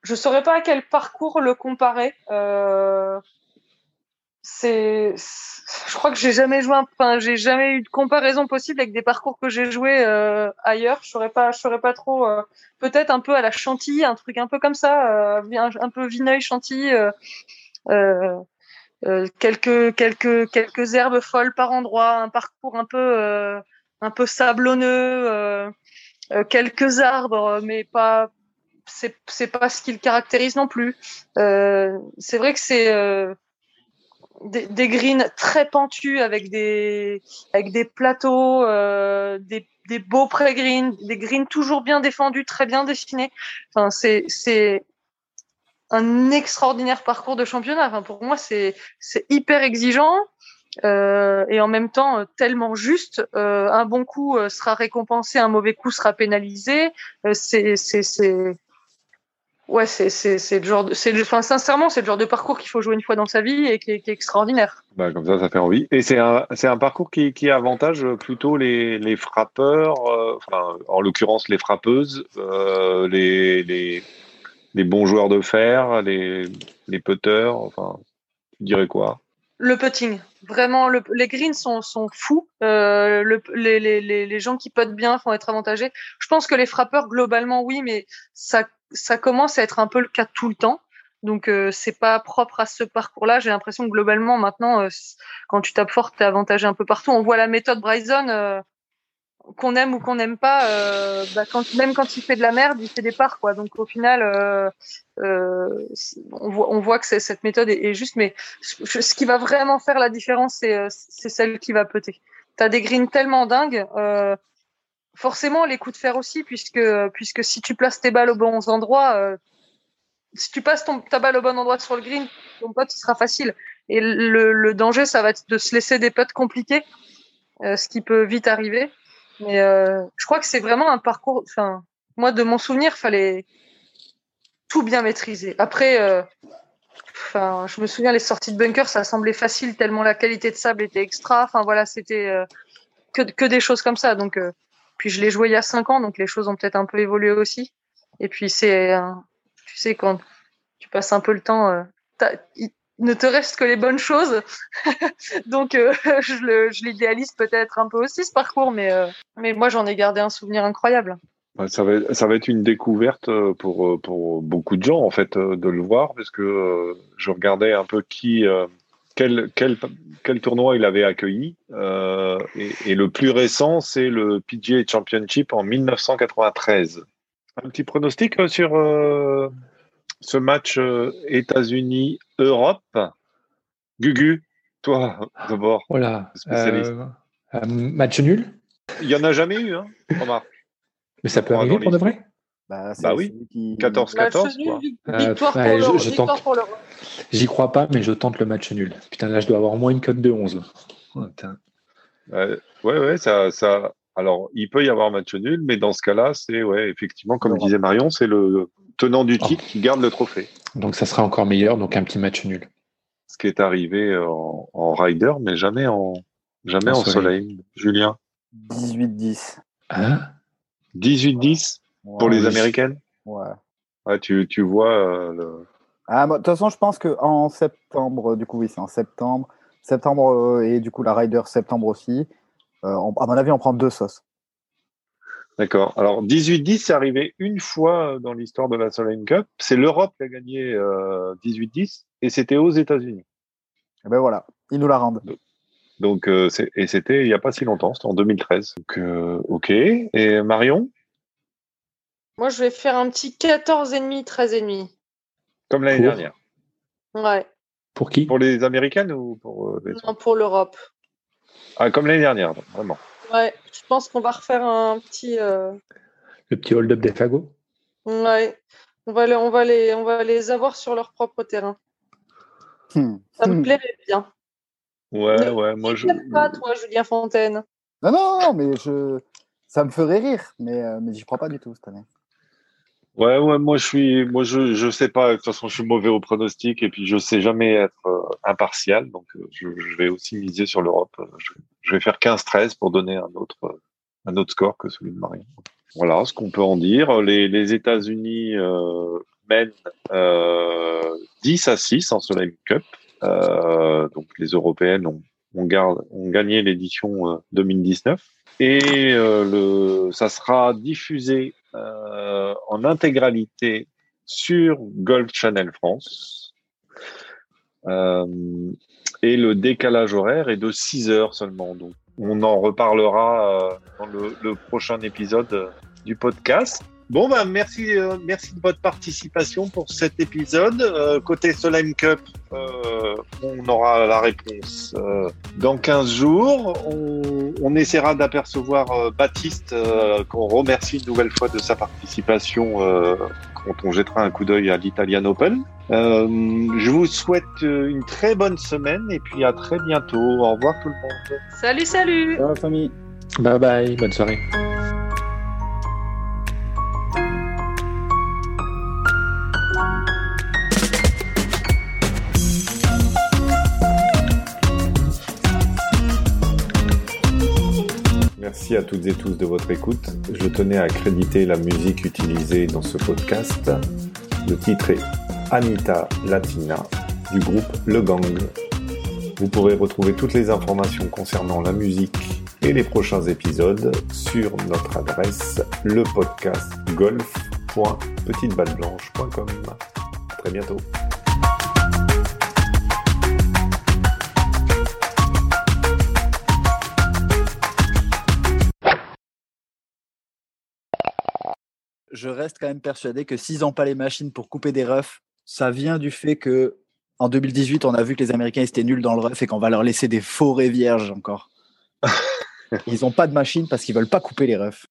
je saurais pas à quel parcours le comparer. Euh, c'est, je crois que j'ai jamais joué, enfin, j'ai jamais eu de comparaison possible avec des parcours que j'ai joués euh, ailleurs. Je saurais pas, je saurais pas trop. Euh, peut-être un peu à la Chantilly, un truc un peu comme ça, un, peu Vineuil Chantilly. Quelques quelques quelques herbes folles par endroit, un parcours un peu un peu sablonneux, quelques arbres, mais pas c'est c'est pas ce qui le caractérise non plus. Euh, c'est vrai que c'est euh, des, des, greens très pentus avec des avec des plateaux, euh, des, des beaux pré-greens, des greens toujours bien défendus, très bien dessinés. Enfin, c'est c'est un extraordinaire parcours de championnat. Pour moi, c'est hyper exigeant. Euh, et en même temps euh, tellement juste. Euh, un bon coup sera récompensé, un mauvais coup sera pénalisé. c'est c'est Ouais, c'est le genre de, sincèrement c'est le genre de parcours qu'il faut jouer une fois dans sa vie et qui est, extraordinaire. Bah, comme ça, ça fait envie. Et c'est un parcours qui avantage plutôt les frappeurs, en l'occurrence les frappeuses, les les bons joueurs de fer, les les putters, enfin tu dirais quoi? Le putting, vraiment le, les greens sont sont fous. Euh, le, les, les les gens qui puttent bien vont être avantagés. Je pense que les frappeurs globalement oui, mais ça ça commence à être un peu le cas tout le temps. Donc euh, c'est pas propre à ce parcours-là. J'ai l'impression que globalement maintenant, euh, quand tu tapes fort, t'es avantagé un peu partout. On voit la méthode Bryson, qu'on aime ou qu'on n'aime pas. Euh, bah, quand, même quand il fait de la merde, il fait des parts quoi. Donc au final, on voit, on, voit, que cette méthode est, juste. Mais ce qui va vraiment faire la différence, c'est celle qui va peter. T'as des greens tellement dingues forcément les coups de fer aussi, puisque, puisque si tu places tes balles au bon endroit, euh, si tu passes ton, ta balle au bon endroit sur le green, ton pote, il sera facile. Et le, le danger, ça va être de se laisser des potes compliqués, euh, ce qui peut vite arriver. Mais euh, je crois que c'est vraiment un parcours. Enfin, moi, de mon souvenir, fallait tout bien maîtriser. Après, euh, enfin, je me souviens les sorties de bunker, ça semblait facile tellement la qualité de sable était extra. Enfin voilà, c'était euh, que, que des choses comme ça. Donc puis je l'ai joué il y a cinq ans, donc les choses ont peut-être un peu évolué aussi. Et puis c'est, tu sais, quand tu passes un peu le temps, euh, ne te reste que les bonnes choses. donc euh, je l'idéalise peut-être un peu aussi ce parcours, mais, euh, mais moi j'en ai gardé un souvenir incroyable. Ça va, ça va être une découverte pour, pour beaucoup de gens en fait de le voir parce que je regardais un peu qui quel, quel, quel tournoi il avait accueilli. Euh, et, et, le plus récent, c'est le PGA Championship en 1993. Un petit pronostic euh, sur euh, ce match euh, États-Unis-Europe. Gugu, toi d'abord, voilà. spécialiste. Euh, match nul Il n'y en a jamais eu, hein, remarque. Mais ça peut arriver pour de vrai bah, bah oui, 14-14. Bah, pour J'y crois pas, mais je tente le match nul. Putain, là, je dois avoir au moins une cote de 11. ouais, ouais, ça, ça. Alors, il peut y avoir match nul, mais dans ce cas-là, c'est, ouais, effectivement, comme disait Marion, c'est le tenant du titre qui garde le trophée. Donc, ça sera encore meilleur, donc un petit match nul. Ce qui est arrivé en, en rider, mais jamais en, jamais en, soleil. Julien? 18-10. Hein? 18-10 pour les Américaines? Ouais. ouais tu, tu vois. Euh, le... Ah, de toute façon, je pense qu'en septembre, du coup, oui, c'est en septembre. Septembre euh, et du coup, la Ryder septembre aussi. Euh, à mon avis, on prend deux sauces. D'accord. Alors, 18-10, c'est arrivé une fois dans l'histoire de la Solheim Cup. C'est l'Europe qui a gagné euh, 18-10 et c'était aux États-Unis. Et eh ben voilà, ils nous la rendent. Donc, euh, et c'était il n'y a pas si longtemps, c'était en 2013. Donc, euh, ok. Et Marion, Moi, je vais faire un petit 14,5, 13,5. comme l'année dernière. Ouais, Pour qui? Pour les Américaines ou pour euh, les non, pour l'Europe. Ah, comme l'année dernière, donc, vraiment. Ouais, je pense qu'on va refaire un petit. euh, Le petit hold-up des fagots? Ouais, on va, les, on, va les, on va les avoir sur leur propre terrain. Hmm. Ça me Hmm. plairait bien. Ouais, Ne- ouais, moi je. T'aimes pas, toi, Julien Fontaine? Non, non, non, mais je... ça me ferait rire, mais, euh, mais j'y crois pas du tout cette année. Ouais, ouais, moi je suis, moi je, je sais pas. De toute façon, je suis mauvais au pronostic et puis je sais jamais être euh, impartial. Donc, euh, je, je vais aussi miser sur l'Europe. Euh, Je, vais faire 15-13 pour donner un autre, un autre score que celui de Marion. Voilà ce qu'on peut en dire. Les, les États-Unis mènent euh, 10 à 6 en Soleil Cup. Donc, les Européennes ont, ont, gagné l'édition euh, 2019. Et le, ça sera diffusé en intégralité sur Golf Channel France. Euh, et le décalage horaire est de 6 heures seulement. Donc, on en reparlera euh, dans le, le prochain épisode euh, du podcast. Bon, ben, merci, euh, merci de votre participation pour cet épisode. Euh, côté Solheim Cup, euh, on aura la réponse euh, dans 15 jours. On, on essaiera d'apercevoir euh, Baptiste, euh, qu'on remercie une nouvelle fois de sa participation euh, quand on jettera un coup d'œil à l'Italian Open. Euh, je vous souhaite une très bonne semaine et puis à très bientôt. Au revoir tout le monde. Salut, salut Ciao, famille. Bye bye, bonne soirée. Merci à toutes et tous de votre écoute. Je tenais à créditer la musique utilisée dans ce podcast. Le titre est Anita Latina du groupe Le Gang. Vous pourrez retrouver toutes les informations concernant la musique et les prochains épisodes sur notre adresse. À très bientôt. Je reste quand même persuadé que s'ils n'ont pas les machines pour couper des refs, ça vient du fait que en 2018, on a vu que les Américains étaient nuls dans le ref et qu'on va leur laisser des forêts vierges encore. Ils n'ont pas de machine parce qu'ils veulent pas couper les refs.